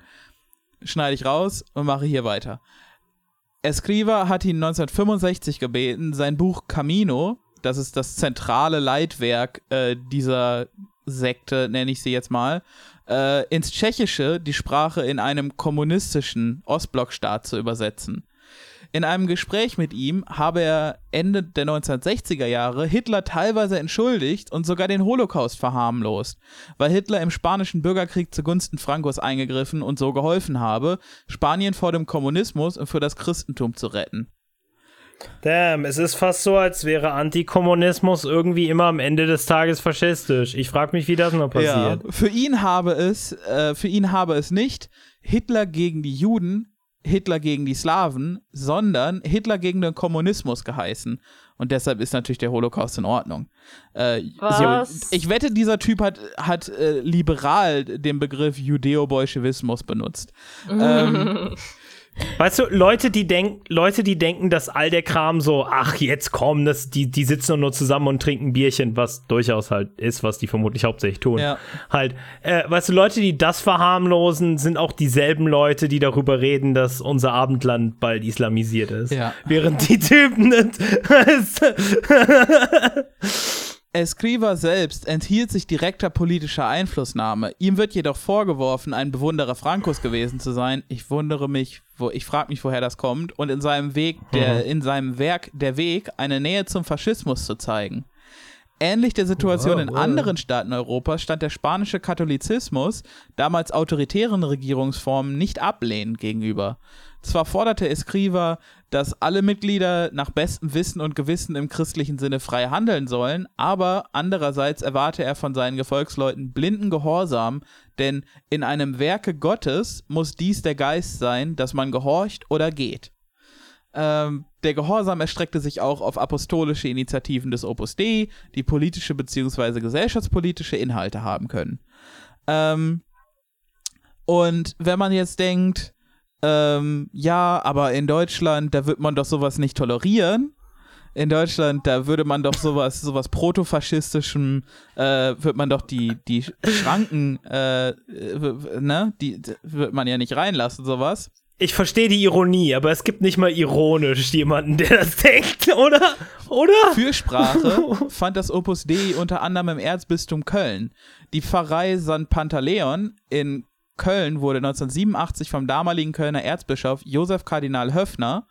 Schneide ich raus und mache hier weiter. Escriva hat ihn 1965 gebeten, sein Buch Camino, das ist das zentrale Leitwerk äh, dieser Sekte, nenne ich sie jetzt mal, äh, ins Tschechische, die Sprache in einem kommunistischen Ostblockstaat zu übersetzen. In einem Gespräch mit ihm habe er Ende der 1960er Jahre Hitler teilweise entschuldigt und sogar den Holocaust verharmlost, weil Hitler im spanischen Bürgerkrieg zugunsten Frankos eingegriffen und so geholfen habe, Spanien vor dem Kommunismus und für das Christentum zu retten. Damn, es ist fast so, als wäre Antikommunismus irgendwie immer am Ende des Tages faschistisch. Ich frage mich, wie das noch passiert. Für ihn habe es, äh, für ihn habe es nicht Hitler gegen die Juden, Hitler gegen die Slawen, sondern Hitler gegen den Kommunismus geheißen. Und deshalb ist natürlich der Holocaust in Ordnung. Äh, Was? Ich wette, dieser Typ hat, hat äh, liberal den Begriff Judeo-Bolschewismus benutzt. ähm, Weißt du, Leute, die denken, Leute, die denken, dass all der Kram so, ach, jetzt komm, das, die, die sitzen nur zusammen und trinken Bierchen, was durchaus halt ist, was die vermutlich hauptsächlich tun. Ja. Halt, äh, weißt du, Leute, die das verharmlosen, sind auch dieselben Leute, die darüber reden, dass unser Abendland bald islamisiert ist. Ja. Während die Typen das, Escriva selbst enthielt sich direkter politischer Einflussnahme. Ihm wird jedoch vorgeworfen, ein Bewunderer Francos gewesen zu sein. Ich wundere mich, wo ich frage mich, woher das kommt. Und in seinem Weg, der in seinem Werk der Weg, eine Nähe zum Faschismus zu zeigen. Ähnlich der Situation Wow, in wow. anderen Staaten Europas stand der spanische Katholizismus damals autoritären Regierungsformen nicht ablehnend gegenüber. Zwar forderte Escriva, dass alle Mitglieder nach bestem Wissen und Gewissen im christlichen Sinne frei handeln sollen, aber andererseits erwarte er von seinen Gefolgsleuten blinden Gehorsam, denn in einem Werke Gottes muss dies der Geist sein, dass man gehorcht oder geht. Ähm, der Gehorsam erstreckte sich auch auf apostolische Initiativen des Opus Dei, die politische bzw. gesellschaftspolitische Inhalte haben können. Ähm, und wenn man jetzt denkt, ähm, ja, aber in Deutschland, da wird man doch sowas nicht tolerieren. In Deutschland, da würde man doch sowas, sowas protofaschistischem, äh, wird man doch die, die Schranken, äh, ne, die, die wird man ja nicht reinlassen, sowas. Ich verstehe die Ironie, aber es gibt nicht mal ironisch jemanden, der das denkt, oder? Oder? Fürsprache fand das Opus Dei unter anderem im Erzbistum Köln. Die Pfarrei St. Pantaleon in Köln wurde 1987 vom damaligen Kölner Erzbischof Josef Kardinal Höffner,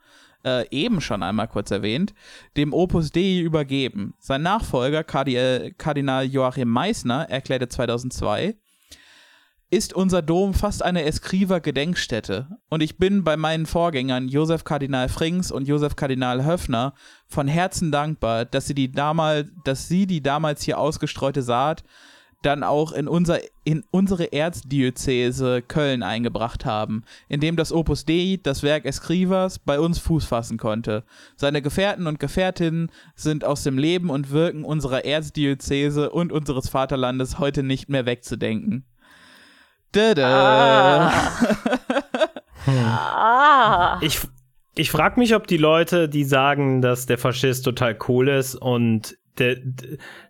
äh, eben schon einmal kurz erwähnt, dem Opus Dei übergeben. Sein Nachfolger, Kardinal Joachim Meissner, erklärte 2002, ist unser Dom fast eine Escriva-Gedenkstätte. Und ich bin bei meinen Vorgängern Josef Kardinal Frings und Josef Kardinal Höffner von Herzen dankbar, dass sie die damals, dass sie die damals hier ausgestreute Saat dann auch in, unser, in unsere Erzdiözese Köln eingebracht haben, indem das Opus Dei, das Werk Escrivas, bei uns Fuß fassen konnte. Seine Gefährten und Gefährtinnen sind aus dem Leben und Wirken unserer Erzdiözese und unseres Vaterlandes heute nicht mehr wegzudenken. Ah. ah. Ich, ich frage mich, ob die Leute, die sagen, dass der Faschist total cool ist und der,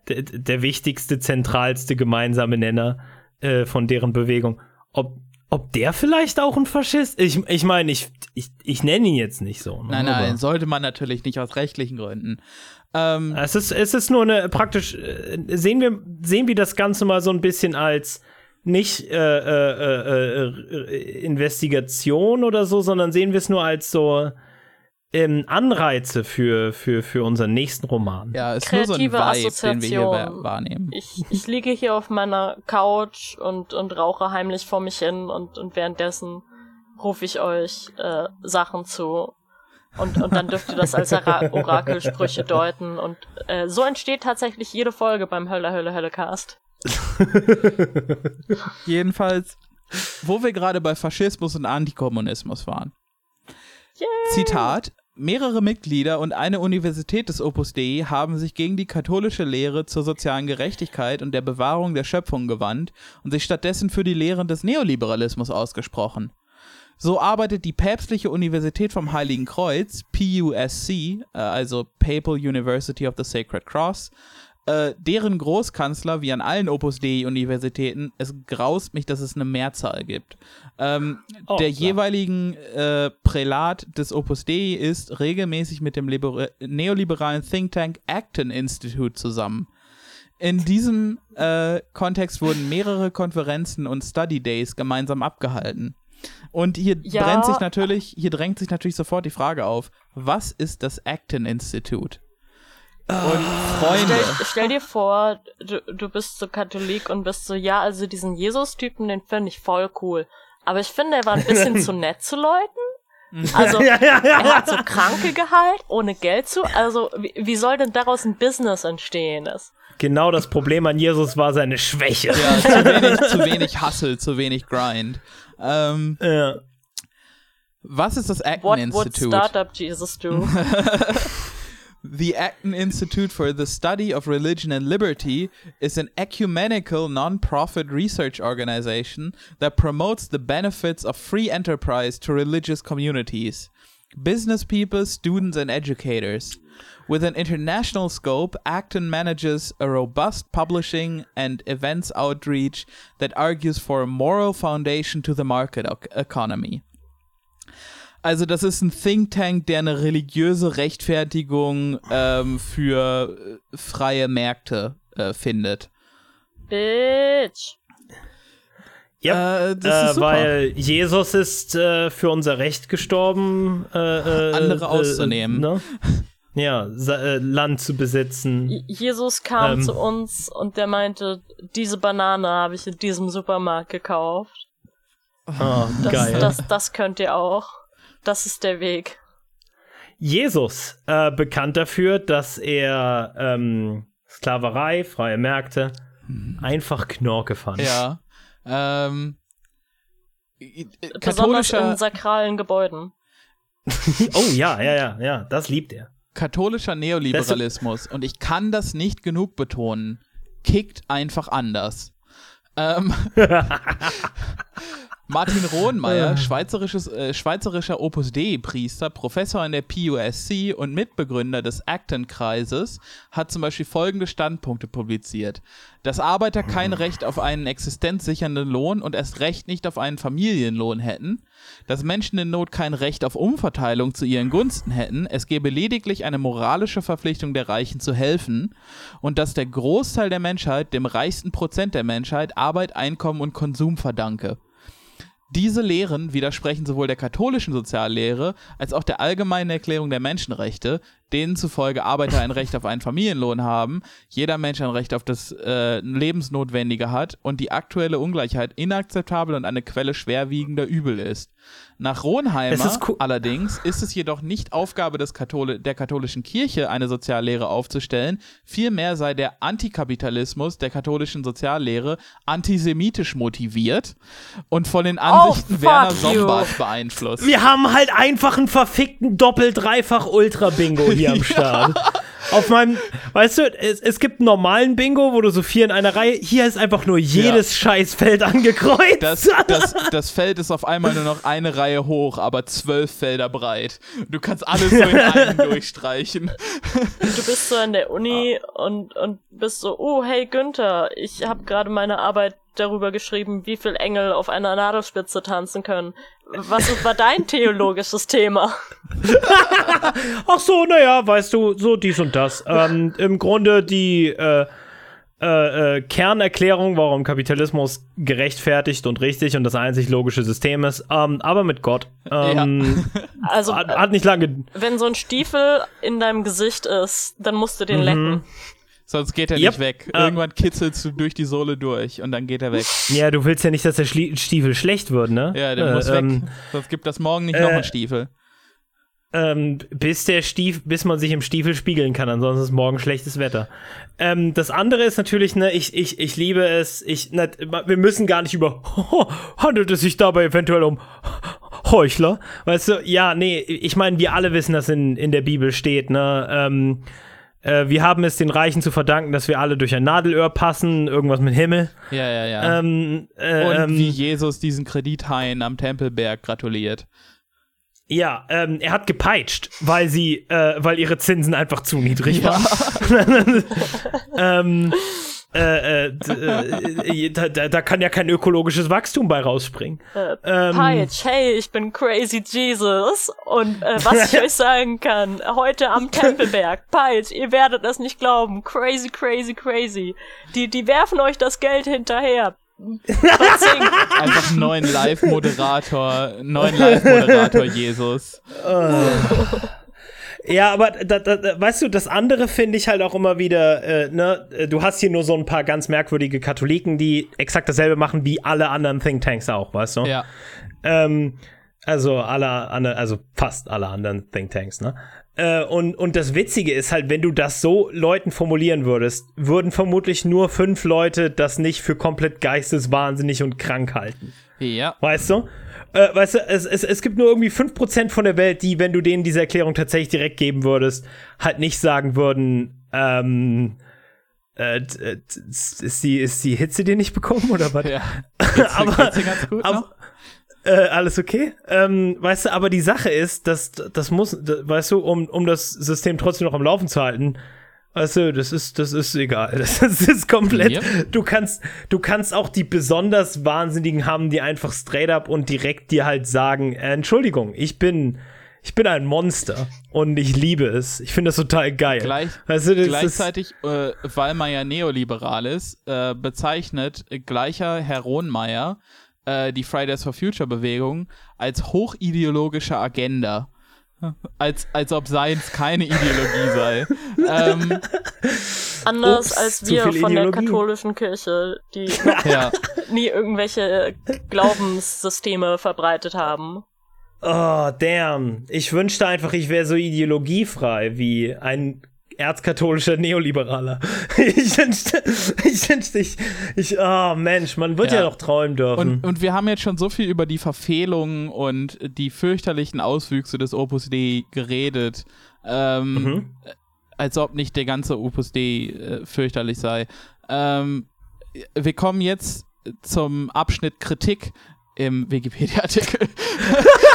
der, der wichtigste, zentralste gemeinsame Nenner äh, von deren Bewegung, ob, ob der vielleicht auch ein Faschist ist? Ich, ich meine, ich, ich, ich nenne ihn jetzt nicht so. Ne? Nein, nein, sollte man natürlich nicht aus rechtlichen Gründen. Ähm, es, ist, es ist nur eine praktisch, äh, sehen wir, sehen wir das Ganze mal so ein bisschen als nicht äh, äh, äh, Investigation oder so, sondern sehen wir es nur als so ähm, Anreize für, für, für unseren nächsten Roman. Ja, es ist nur so ein Vibe, den wir hier wahrnehmen. Ich, ich liege hier auf meiner Couch und, und rauche heimlich vor mich hin und, und währenddessen rufe ich euch äh, Sachen zu. Und, und dann dürft ihr das als Orakelsprüche deuten. Und äh, so entsteht tatsächlich jede Folge beim Hölle, Hölle, Hölle Cast. Jedenfalls, wo wir gerade bei Faschismus und Antikommunismus waren. Yay. Zitat: Mehrere Mitglieder und eine Universität des Opus Dei haben sich gegen die katholische Lehre zur sozialen Gerechtigkeit und der Bewahrung der Schöpfung gewandt und sich stattdessen für die Lehren des Neoliberalismus ausgesprochen. So arbeitet die Päpstliche Universität vom Heiligen Kreuz, PUSC, äh, also Papal University of the Sacred Cross, äh, deren Großkanzler, wie an allen Opus Dei-Universitäten, es graust mich, dass es eine Mehrzahl gibt. Ähm, oh, der klar. jeweiligen äh, Prälat des Opus Dei ist regelmäßig mit dem Liber neoliberalen Think Tank Acton Institute zusammen. In diesem äh, Kontext wurden mehrere Konferenzen und Study Days gemeinsam abgehalten. Und hier ja. brennt sich natürlich, hier drängt sich natürlich sofort die Frage auf, was ist das Acton Institute? Und Freunde. Stell, stell, dir vor, du, du bist so Katholik und bist so, ja, also diesen Jesus-Typen, den finde ich voll cool. Aber ich finde, er war ein bisschen zu nett zu Leuten. Also, ja, ja, ja. er hat so Kranke geheilt, ohne Geld zu. Also, wie, wie soll denn daraus ein Business entstehen? Das? Genau das Problem an Jesus war seine Schwäche. Ja, zu wenig, zu wenig Hustle, zu wenig Grind. Ähm, ja. Was ist das Acton What Institute? What Startup Jesus do? The Acton Institute for the Study of Religion and Liberty is an ecumenical non-profit research organization that promotes the benefits of free enterprise to religious communities, business people, students, and educators. With an international scope, Acton manages a robust publishing and events outreach that argues for a moral foundation to the market economy. Also das ist ein Think Tank, der eine religiöse Rechtfertigung ähm, für äh, freie Märkte äh, findet. Bitch. Ja, äh, äh, weil Jesus ist äh, für unser Recht gestorben, äh, andere auszunehmen. Ne? Ja, Land zu besitzen. Jesus kam ähm, zu uns und der meinte, diese Banane habe ich in diesem Supermarkt gekauft. Oh, das, geil. Das, das könnt ihr auch. Das ist der Weg. Jesus, äh, bekannt dafür, dass er ähm, Sklaverei, freie Märkte, einfach Knorke fand. Ja. Ähm, Besonders in sakralen Gebäuden. oh ja, ja, ja, ja, das liebt er. Katholischer Neoliberalismus, und ich kann das nicht genug betonen, kickt einfach anders. Ähm, Martin Rohnmeier, schweizerisches, äh, schweizerischer Opus Dei-Priester, Professor in der PUSC und Mitbegründer des Acton-Kreises, hat zum Beispiel folgende Standpunkte publiziert. Dass Arbeiter kein Recht auf einen existenzsichernden Lohn und erst recht nicht auf einen Familienlohn hätten, dass Menschen in Not kein Recht auf Umverteilung zu ihren Gunsten hätten, es gäbe lediglich eine moralische Verpflichtung der Reichen zu helfen. Und dass der Großteil der Menschheit dem reichsten Prozent der Menschheit Arbeit, Einkommen und Konsum verdanke. Diese Lehren widersprechen sowohl der katholischen Soziallehre als auch der allgemeinen Erklärung der Menschenrechte, denen zufolge Arbeiter ein Recht auf einen Familienlohn haben, jeder Mensch ein Recht auf das äh, Lebensnotwendige hat und die aktuelle Ungleichheit inakzeptabel und eine Quelle schwerwiegender Übel ist. Nach Ronheimer ist cool. allerdings ist es jedoch nicht Aufgabe des Kathol der katholischen Kirche, eine Soziallehre aufzustellen, vielmehr sei der Antikapitalismus der katholischen Soziallehre antisemitisch motiviert und von den Ansichten fuck Werner. Sombart beeinflusst. Wir haben halt einfach einen verfickten Doppel-Dreifach-Ultra-Bingo hier am Start. Auf meinem, weißt du, es, es gibt einen normalen Bingo, wo du so vier in einer Reihe, hier ist einfach nur jedes Scheißfeld angekreuzt. Das, das, das Feld ist auf einmal nur noch eine Reihe hoch, aber zwölf Felder breit. Du kannst alles so in einen durchstreichen. Du bist so an der Uni und, und bist so, oh, hey Günther, ich habe gerade meine Arbeit darüber geschrieben, wie viel Engel auf einer Nadelspitze tanzen können. Was ist- war dein theologisches Thema? Ach so, naja, weißt du, so dies und das. Ähm, Im Grunde die äh, äh, äh, Kernerklärung, warum Kapitalismus gerechtfertigt und richtig und das einzig logische System ist, ähm, aber mit Gott. Ähm, Also, hat, hat nicht lange. wenn so ein Stiefel in deinem Gesicht ist, dann musst du den lecken. Sonst geht er Yep. nicht weg. Ähm. Irgendwann kitzelst du durch die Sohle durch und dann geht er weg. Ja, du willst ja nicht, dass der Schlie Stiefel schlecht wird, ne? Ja, der Äh, muss weg. ähm, Sonst gibt das morgen nicht noch äh, einen Stiefel. ähm, bis der Stief, bis man sich im Stiefel spiegeln kann, ansonsten ist morgen schlechtes Wetter. Ähm, das andere ist natürlich, ne, ich, ich, ich liebe es, ich, ne, wir müssen gar nicht über, handelt es sich dabei eventuell um Heuchler? Weißt du, ja, nee, ich meine, wir alle wissen, dass in, in der Bibel steht, ne, ähm, äh, wir haben es den Reichen zu verdanken, dass wir alle durch ein Nadelöhr passen, irgendwas mit Himmel. Ja, ja, ja. Ähm, äh, und ähm, wie Jesus diesen Kredithain am Tempelberg gratuliert. Ja, ähm, er hat gepeitscht, weil sie, äh, weil ihre Zinsen einfach zu niedrig waren. ähm, äh, äh, äh, da, da, da kann ja kein ökologisches Wachstum bei rausspringen. Äh, Ähm, Peitsch, hey, ich bin Crazy Jesus. Und äh, was ich euch sagen kann, heute am Tempelberg, Peitsch, ihr werdet es nicht glauben. Crazy, crazy, crazy. Die, die werfen euch das Geld hinterher. Einfach einen neuen Live-Moderator, neuen Live-Moderator Jesus. Ja, aber da, da, weißt du, das andere finde ich halt auch immer wieder, äh, ne, äh, du hast hier nur so ein paar ganz merkwürdige Katholiken, die exakt dasselbe machen wie alle anderen Thinktanks auch, weißt du? Ja. Ähm, also alle, alle, also fast alle anderen Thinktanks, ne? Äh, und, und das Witzige ist halt, wenn du das so Leuten formulieren würdest, würden vermutlich nur fünf Leute das nicht für komplett geisteswahnsinnig und krank halten. Ja. Weißt du? Äh, weißt du, es, es, es gibt nur irgendwie 5% von der Welt, die, wenn du denen diese Erklärung tatsächlich direkt geben würdest, halt nicht sagen würden, ähm, äh, äh, ist die, ist die Hitze dir nicht bekommen oder was? ja. Geht's, Aber- ganz gut aber- noch? Äh, alles okay? Ähm, weißt du, aber die Sache ist, dass das muss, weißt du, um, um das System trotzdem noch am Laufen zu halten, du, das ist, das ist egal. Das ist, komplett. Yep. Du kannst, du kannst auch die besonders Wahnsinnigen haben, die einfach straight up und direkt dir halt sagen, äh, Entschuldigung, ich bin, ich bin ein Monster und ich liebe es. Ich finde das total geil. Gleich, weißt du, das gleichzeitig, äh, weil man ja neoliberal ist, äh, bezeichnet gleicher Herr Rohnmeier äh, die Fridays for Future Bewegung als hochideologische Agenda. Als, als ob Science keine Ideologie sei. ähm, Anders Ups, als wir von der Ideologie. katholischen Kirche, die ja. nie irgendwelche Glaubenssysteme verbreitet haben. Oh, damn. Ich wünschte einfach, ich wäre so ideologiefrei wie ein erzkatholischer Neoliberaler. ich wünschte, ich wünschte, ich, ich, oh Mensch, man wird ja, ja doch träumen dürfen. Und, und wir haben jetzt schon so viel über die Verfehlungen und die fürchterlichen Auswüchse des Opus Dei geredet. Ähm, mhm. Als ob nicht der ganze Opus Dei äh, fürchterlich sei. Ähm, wir kommen jetzt zum Abschnitt Kritik im Wikipedia-Artikel.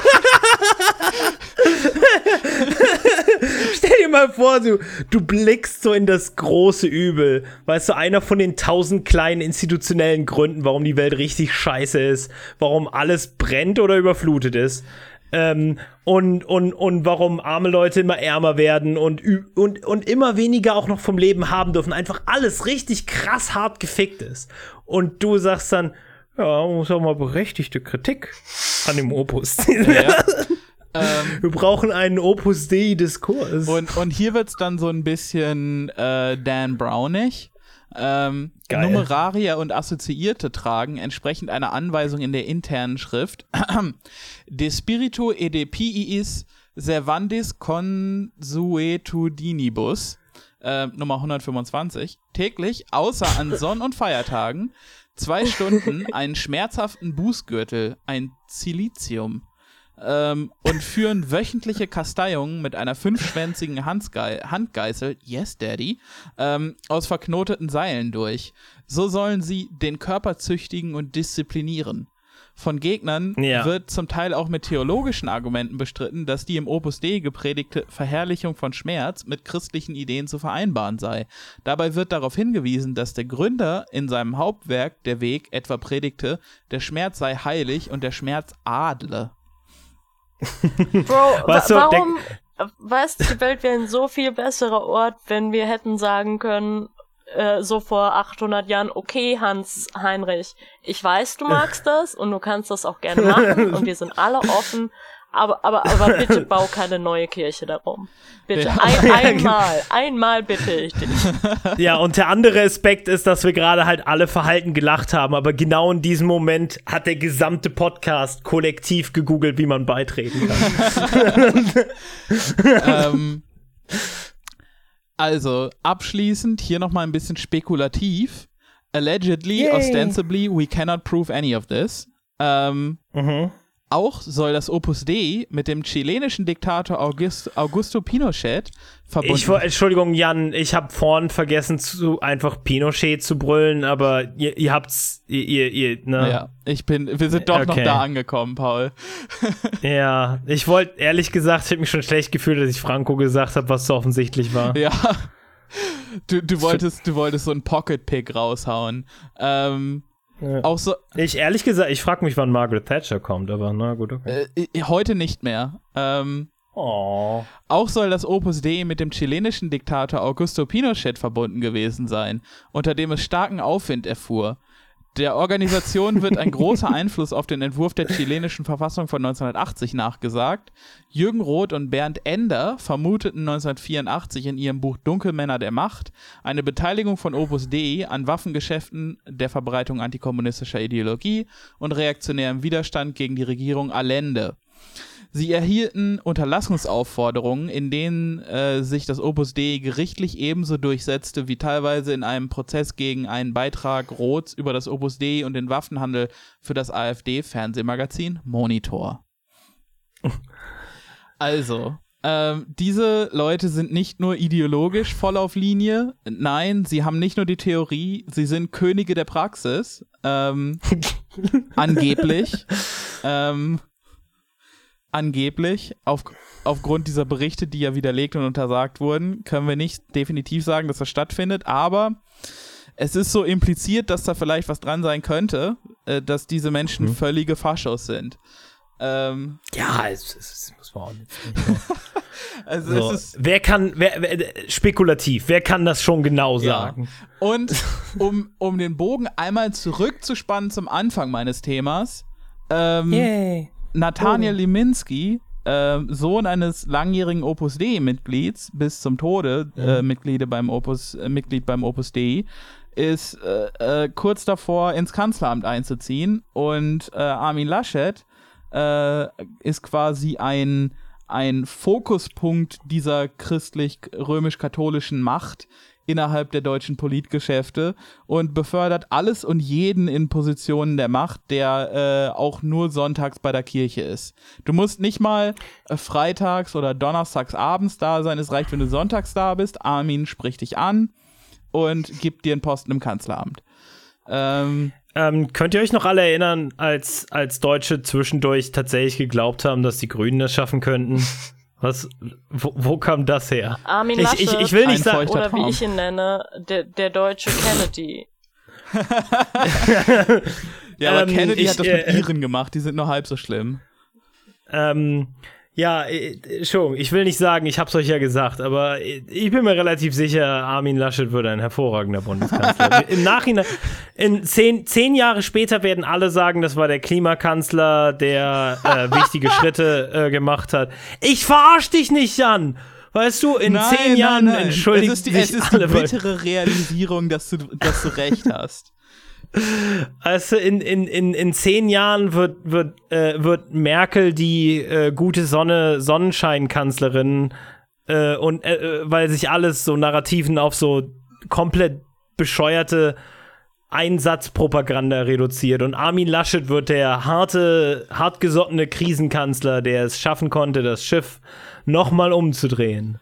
dir mal vor, du, du blickst so in das große Übel. Weißt du, einer von den tausend kleinen institutionellen Gründen, warum die Welt richtig scheiße ist, warum alles brennt oder überflutet ist. Ähm, und, und, und warum arme Leute immer ärmer werden und, und, und immer weniger auch noch vom Leben haben dürfen. Einfach alles richtig krass hart gefickt ist. Und du sagst dann, ja, muss auch mal berechtigte Kritik an dem Opus. Ja. Ähm, Wir brauchen einen Opus Dei-Diskurs. Und, und hier wird es dann so ein bisschen äh, Dan Brownig. Ähm, Numeraria und Assoziierte tragen entsprechend einer Anweisung in der internen Schrift De spiritu e de piis servandis consuetudinibus äh, Nummer 125 täglich außer an Sonn- und Feiertagen zwei Stunden einen schmerzhaften Bußgürtel, ein Silizium ähm, und führen wöchentliche Kasteiungen mit einer fünfschwänzigen Handgei Handgeißel, yes, Daddy, ähm, aus verknoteten Seilen durch. So sollen sie den Körper züchtigen und disziplinieren. Von Gegnern ja. wird zum Teil auch mit theologischen Argumenten bestritten, dass die im Opus Dei gepredigte Verherrlichung von Schmerz mit christlichen Ideen zu vereinbaren sei. Dabei wird darauf hingewiesen, dass der Gründer in seinem Hauptwerk Der Weg etwa predigte, der Schmerz sei heilig und der Schmerz adle. Bro, weißt du, warum, weißt du, die Welt wäre ein so viel besserer Ort, wenn wir hätten sagen können, äh, so vor 800 Jahren, okay, Hans Heinrich, ich weiß, du magst das und du kannst das auch gerne machen und wir sind alle offen, aber, aber, aber bitte bau keine neue Kirche darum. Bitte. Ja. Ein, einmal, einmal bitte ich dich. Ja, und der andere Aspekt ist, dass wir gerade halt alle verhalten gelacht haben, aber genau in diesem Moment hat der gesamte Podcast kollektiv gegoogelt, wie man beitreten kann. ähm, also, abschließend hier nochmal ein bisschen spekulativ. Allegedly, Yay. ostensibly, we cannot prove any of this. Ähm, mhm. Auch soll das Opus Dei mit dem chilenischen Diktator August, Augusto Pinochet verbunden ich, Entschuldigung, Jan, ich habe vorhin vergessen, zu, einfach Pinochet zu brüllen, aber ihr, ihr habt's, ihr, ihr, ne? Ja, ich bin, wir sind doch okay. noch da angekommen, Paul. ja, ich wollte, ehrlich gesagt, ich habe mich schon schlecht gefühlt, dass ich Franco gesagt habe, was so offensichtlich war. Ja. Du, du, wolltest, du wolltest so einen Pocket-Pick raushauen. Ähm, ja. Auch so. Ich ehrlich gesagt, ich frage mich, wann Margaret Thatcher kommt, aber na gut, okay. Äh, heute nicht mehr. Ähm, oh. Auch soll das Opus Dei mit dem chilenischen Diktator Augusto Pinochet verbunden gewesen sein, unter dem es starken Aufwind erfuhr. Der Organisation wird ein großer Einfluss auf den Entwurf der chilenischen Verfassung von 1980 nachgesagt. Jürgen Roth und Bernd Ender vermuteten 1984 in ihrem Buch Dunkelmänner der Macht eine Beteiligung von Opus Dei an Waffengeschäften, der Verbreitung antikommunistischer Ideologie und reaktionärem Widerstand gegen die Regierung Allende. Sie erhielten Unterlassungsaufforderungen, in denen äh, sich das Opus Dei gerichtlich ebenso durchsetzte wie teilweise in einem Prozess gegen einen Beitrag Roths über das Opus Dei und den Waffenhandel für das AfD-Fernsehmagazin Monitor. Also, ähm, diese Leute sind nicht nur ideologisch voll auf Linie, nein, sie haben nicht nur die Theorie, sie sind Könige der Praxis, ähm, angeblich. Ähm, angeblich, auf, aufgrund dieser Berichte, die ja widerlegt und untersagt wurden, können wir nicht definitiv sagen, dass das stattfindet, aber es ist so impliziert, dass da vielleicht was dran sein könnte, äh, dass diese Menschen mhm. völlige Faschos sind. Ähm, ja, es, es, es muss man auch nicht. also so, es ist, wer kann, wer, wer, spekulativ, wer kann das schon genau sagen? Ja. Und um, um den Bogen einmal zurückzuspannen zum Anfang meines Themas, ähm, Yay. Nathaniel oh. Liminski, äh, Sohn eines langjährigen Opus Dei-Mitglieds, bis zum Tode äh, Mitglied, beim Opus, äh, Mitglied beim Opus Dei, ist äh, äh, kurz davor ins Kanzleramt einzuziehen und äh, Armin Laschet ist quasi ein ein Fokuspunkt dieser christlich-römisch-katholischen Macht innerhalb der deutschen Politgeschäfte und befördert alles und jeden in Positionen der Macht, der äh, auch nur sonntags bei der Kirche ist. Du musst nicht mal äh, freitags oder donnerstags abends da sein, es reicht, wenn du sonntags da bist. Armin spricht dich an und gibt dir einen Posten im Kanzleramt. Ähm, ähm, könnt ihr euch noch alle erinnern, als, als Deutsche zwischendurch tatsächlich geglaubt haben, dass die Grünen das schaffen könnten? Was, wo, wo kam das her? Armin Laschet, ich, ich, ich will nicht sagen, oder wie ich ihn nenne, der, der deutsche Kennedy. ja, aber ähm, Kennedy ich, hat das mit äh, Iren gemacht, die sind nur halb so schlimm. Ähm, ja, Entschuldigung, ich will nicht sagen, ich hab's euch ja gesagt, aber ich bin mir relativ sicher, Armin Laschet würde ein hervorragender Bundeskanzler. Im Nachhinein, in zehn, zehn Jahre später werden alle sagen, das war der Klimakanzler, der äh, wichtige Schritte äh, gemacht hat. Ich verarsch dich nicht, Jan! Weißt du, in nein, zehn Jahren nein, nein. entschuldigt es ist die, es ist die bittere Realisierung, dass du, dass du recht hast. Also in, in, in, in zehn Jahren wird, wird, äh, wird Merkel die äh, gute Sonne, Sonnenscheinkanzlerin äh, und äh, weil sich alles so Narrativen auf so komplett bescheuerte Einsatzpropaganda reduziert. Und Armin Laschet wird der harte, hartgesottene Krisenkanzler, der es schaffen konnte, das Schiff nochmal umzudrehen.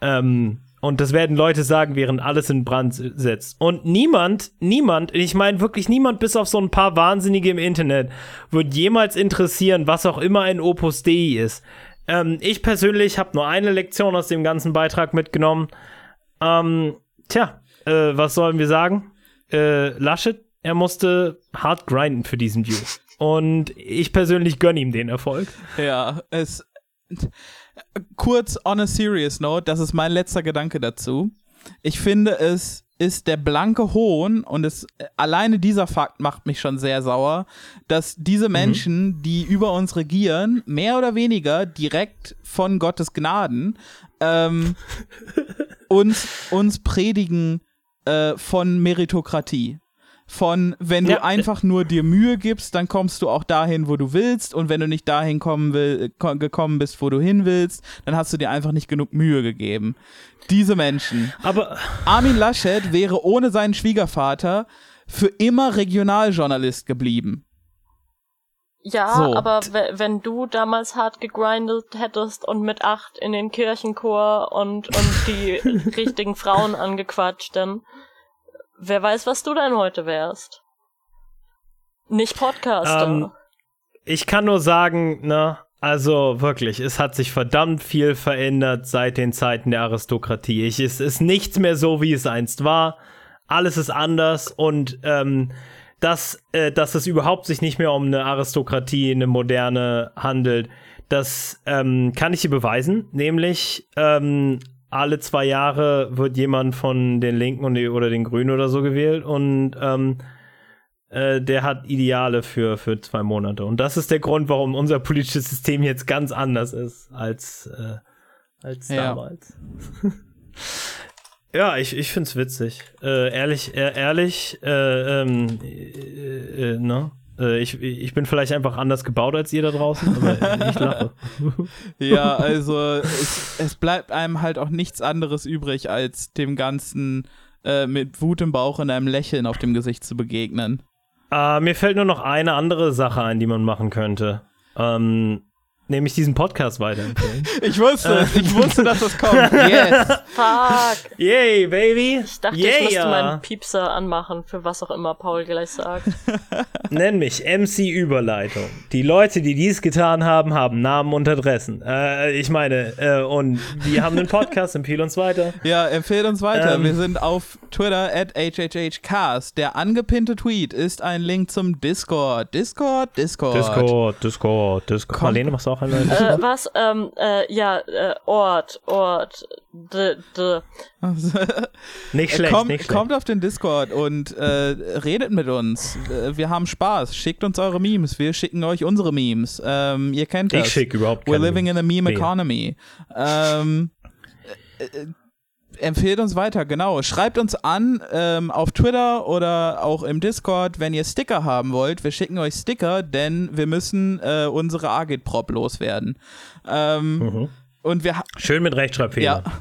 Ähm, und das werden Leute sagen, während alles in Brand setzt. Und niemand, niemand, ich meine wirklich niemand, bis auf so ein paar Wahnsinnige im Internet, wird jemals interessieren, was auch immer ein Opus Dei ist. Ähm, ich persönlich habe nur eine Lektion aus dem ganzen Beitrag mitgenommen. Ähm, tja, äh, was sollen wir sagen? Äh, Laschet, er musste hart grinden für diesen View. Und ich persönlich gönne ihm den Erfolg. Ja, es kurz on a serious note, das ist mein letzter Gedanke dazu. Ich finde, es ist der blanke Hohn und es alleine dieser Fakt macht mich schon sehr sauer, dass diese mhm. Menschen, mhm. die über uns regieren, mehr oder weniger direkt von Gottes Gnaden ähm, uns, uns predigen äh, von Meritokratie von wenn du ja. einfach nur dir Mühe gibst, dann kommst du auch dahin, wo du willst und wenn du nicht dahin kommen will, gekommen bist, wo du hin willst, dann hast du dir einfach nicht genug Mühe gegeben. Diese Menschen. Aber Armin Laschet wäre ohne seinen Schwiegervater für immer Regionaljournalist geblieben. Ja, so. aber wenn du damals hart gegrindet hättest und mit acht in den Kirchenchor und, und die richtigen Frauen angequatscht, dann Wer weiß, was du denn heute wärst. Nicht Podcaster. Ähm, ich kann nur sagen, ne, also wirklich, es hat sich verdammt viel verändert seit den Zeiten der Aristokratie. Ich, es ist nichts mehr so, wie es einst war. Alles ist anders und ähm, dass, äh, dass es überhaupt sich nicht mehr um eine Aristokratie, eine moderne handelt, das ähm, kann ich dir beweisen. Nämlich ähm, alle zwei Jahre wird jemand von den Linken und die, oder den Grünen oder so gewählt und ähm, äh, der hat Ideale für, für zwei Monate. Und das ist der Grund, warum unser politisches System jetzt ganz anders ist als, äh, als ja. damals. ja, ich, ich find's witzig. Äh, ehrlich, ehrlich, äh, ähm, äh, äh, ne? Äh, ich, ich bin vielleicht einfach anders gebaut als ihr da draußen, aber ich lache. ja, also es, es, bleibt einem halt auch nichts anderes übrig, als dem Ganzen äh, mit Wut im Bauch und einem Lächeln auf dem Gesicht zu begegnen. Uh, mir fällt nur noch eine andere Sache ein, die man machen könnte. Ähm, nämlich diesen Podcast weiterempfehlen. ich wusste, ich wusste, dass das kommt. Yes. Fuck. Yay, baby. Ich dachte, yeah. ich müsste meinen Piepser anmachen, für was auch immer Paul gleich sagt. Nenn mich MC Überleitung. Die Leute, die dies getan haben, haben Namen und Adressen. Äh, ich meine, äh, und wir haben einen Podcast, empfehl uns weiter. Ja, empfehl uns weiter. Ähm, wir sind auf Twitter at HHHcast. Der angepinnte Tweet ist ein Link zum Discord. Discord, Discord. Discord, Discord, Discord. Marlene, machst du auch eine Discord? Äh, was? Ähm, äh, ja, äh, Ort, Ort. D, d. nicht schlecht, kommt, nicht schlecht. Kommt auf den Discord und äh, redet mit uns. Äh, wir haben Spaß. Schickt uns eure Memes. Wir schicken euch unsere Memes. Ähm, ihr kennt das. Ich schicke überhaupt We're living in a meme economy. Ähm, äh, empfehlt uns weiter, genau. Schreibt uns an ähm, auf Twitter oder auch im Discord, wenn ihr Sticker haben wollt. Wir schicken euch Sticker, denn wir müssen äh, unsere Agit-Prop loswerden. Ähm, Mhm. Und wir Schön mit Rechtschreibfehler. ja,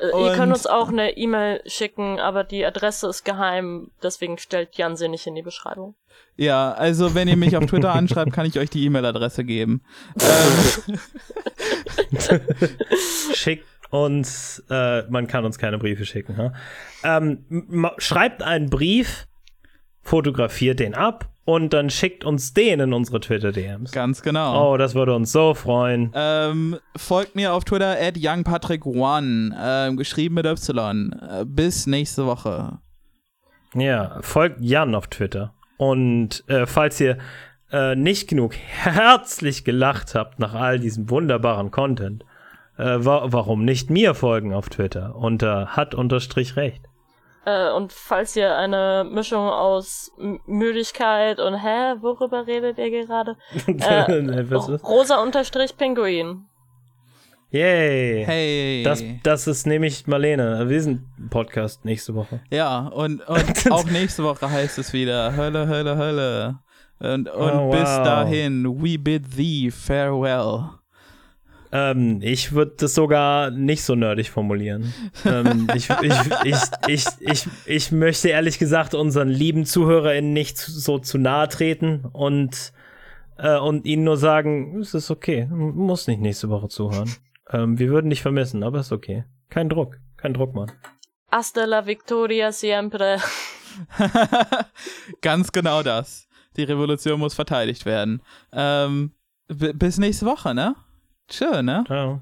Äh, ihr Und- könnt uns auch eine E-Mail schicken, aber die Adresse ist geheim, deswegen stellt Jan sie nicht in die Beschreibung. ja, also wenn ihr mich auf Twitter anschreibt, kann ich euch die E-Mail-Adresse geben. Ähm, Schickt uns, äh, man kann uns keine Briefe schicken. Ha? Ähm, schreibt einen Brief, fotografiert den ab und dann schickt uns den in unsere Twitter-DMs. ganz genau. Oh, das würde uns so freuen. Ähm, folgt mir auf Twitter at youngpatrick1, ähm, geschrieben mit Y. Äh, bis nächste Woche. Ja, folgt Jan auf Twitter. Und äh, falls ihr äh, nicht genug herzlich gelacht habt nach all diesem wunderbaren Content, äh, wa warum nicht mir folgen auf Twitter unter hat unterstrich recht. Äh, und falls ihr eine Mischung aus M Müdigkeit und hä, worüber redet ihr gerade? Äh? Rosa unterstrich Pinguin. Yay! Hey. Das, das ist nämlich Marlene. Wir sind Podcast nächste Woche. Ja, und, und auch nächste Woche heißt es wieder Hölle, Hölle, Hölle. Und, und Oh, bis wow. dahin, we bid thee farewell. Ähm, ich würde das sogar nicht so nerdig formulieren. ähm, ich, ich, ich, ich, ich, ich möchte ehrlich gesagt unseren lieben ZuhörerInnen nicht so zu nahe treten und, äh, und ihnen nur sagen, es ist okay, muss nicht nächste Woche zuhören. Ähm, wir würden dich vermissen, aber ist okay. Kein Druck, kein Druck, Mann. Hasta la victoria siempre. Ganz genau das. Die Revolution muss verteidigt werden. Ähm, bis nächste Woche, ne? Tschö, ne? Ciao.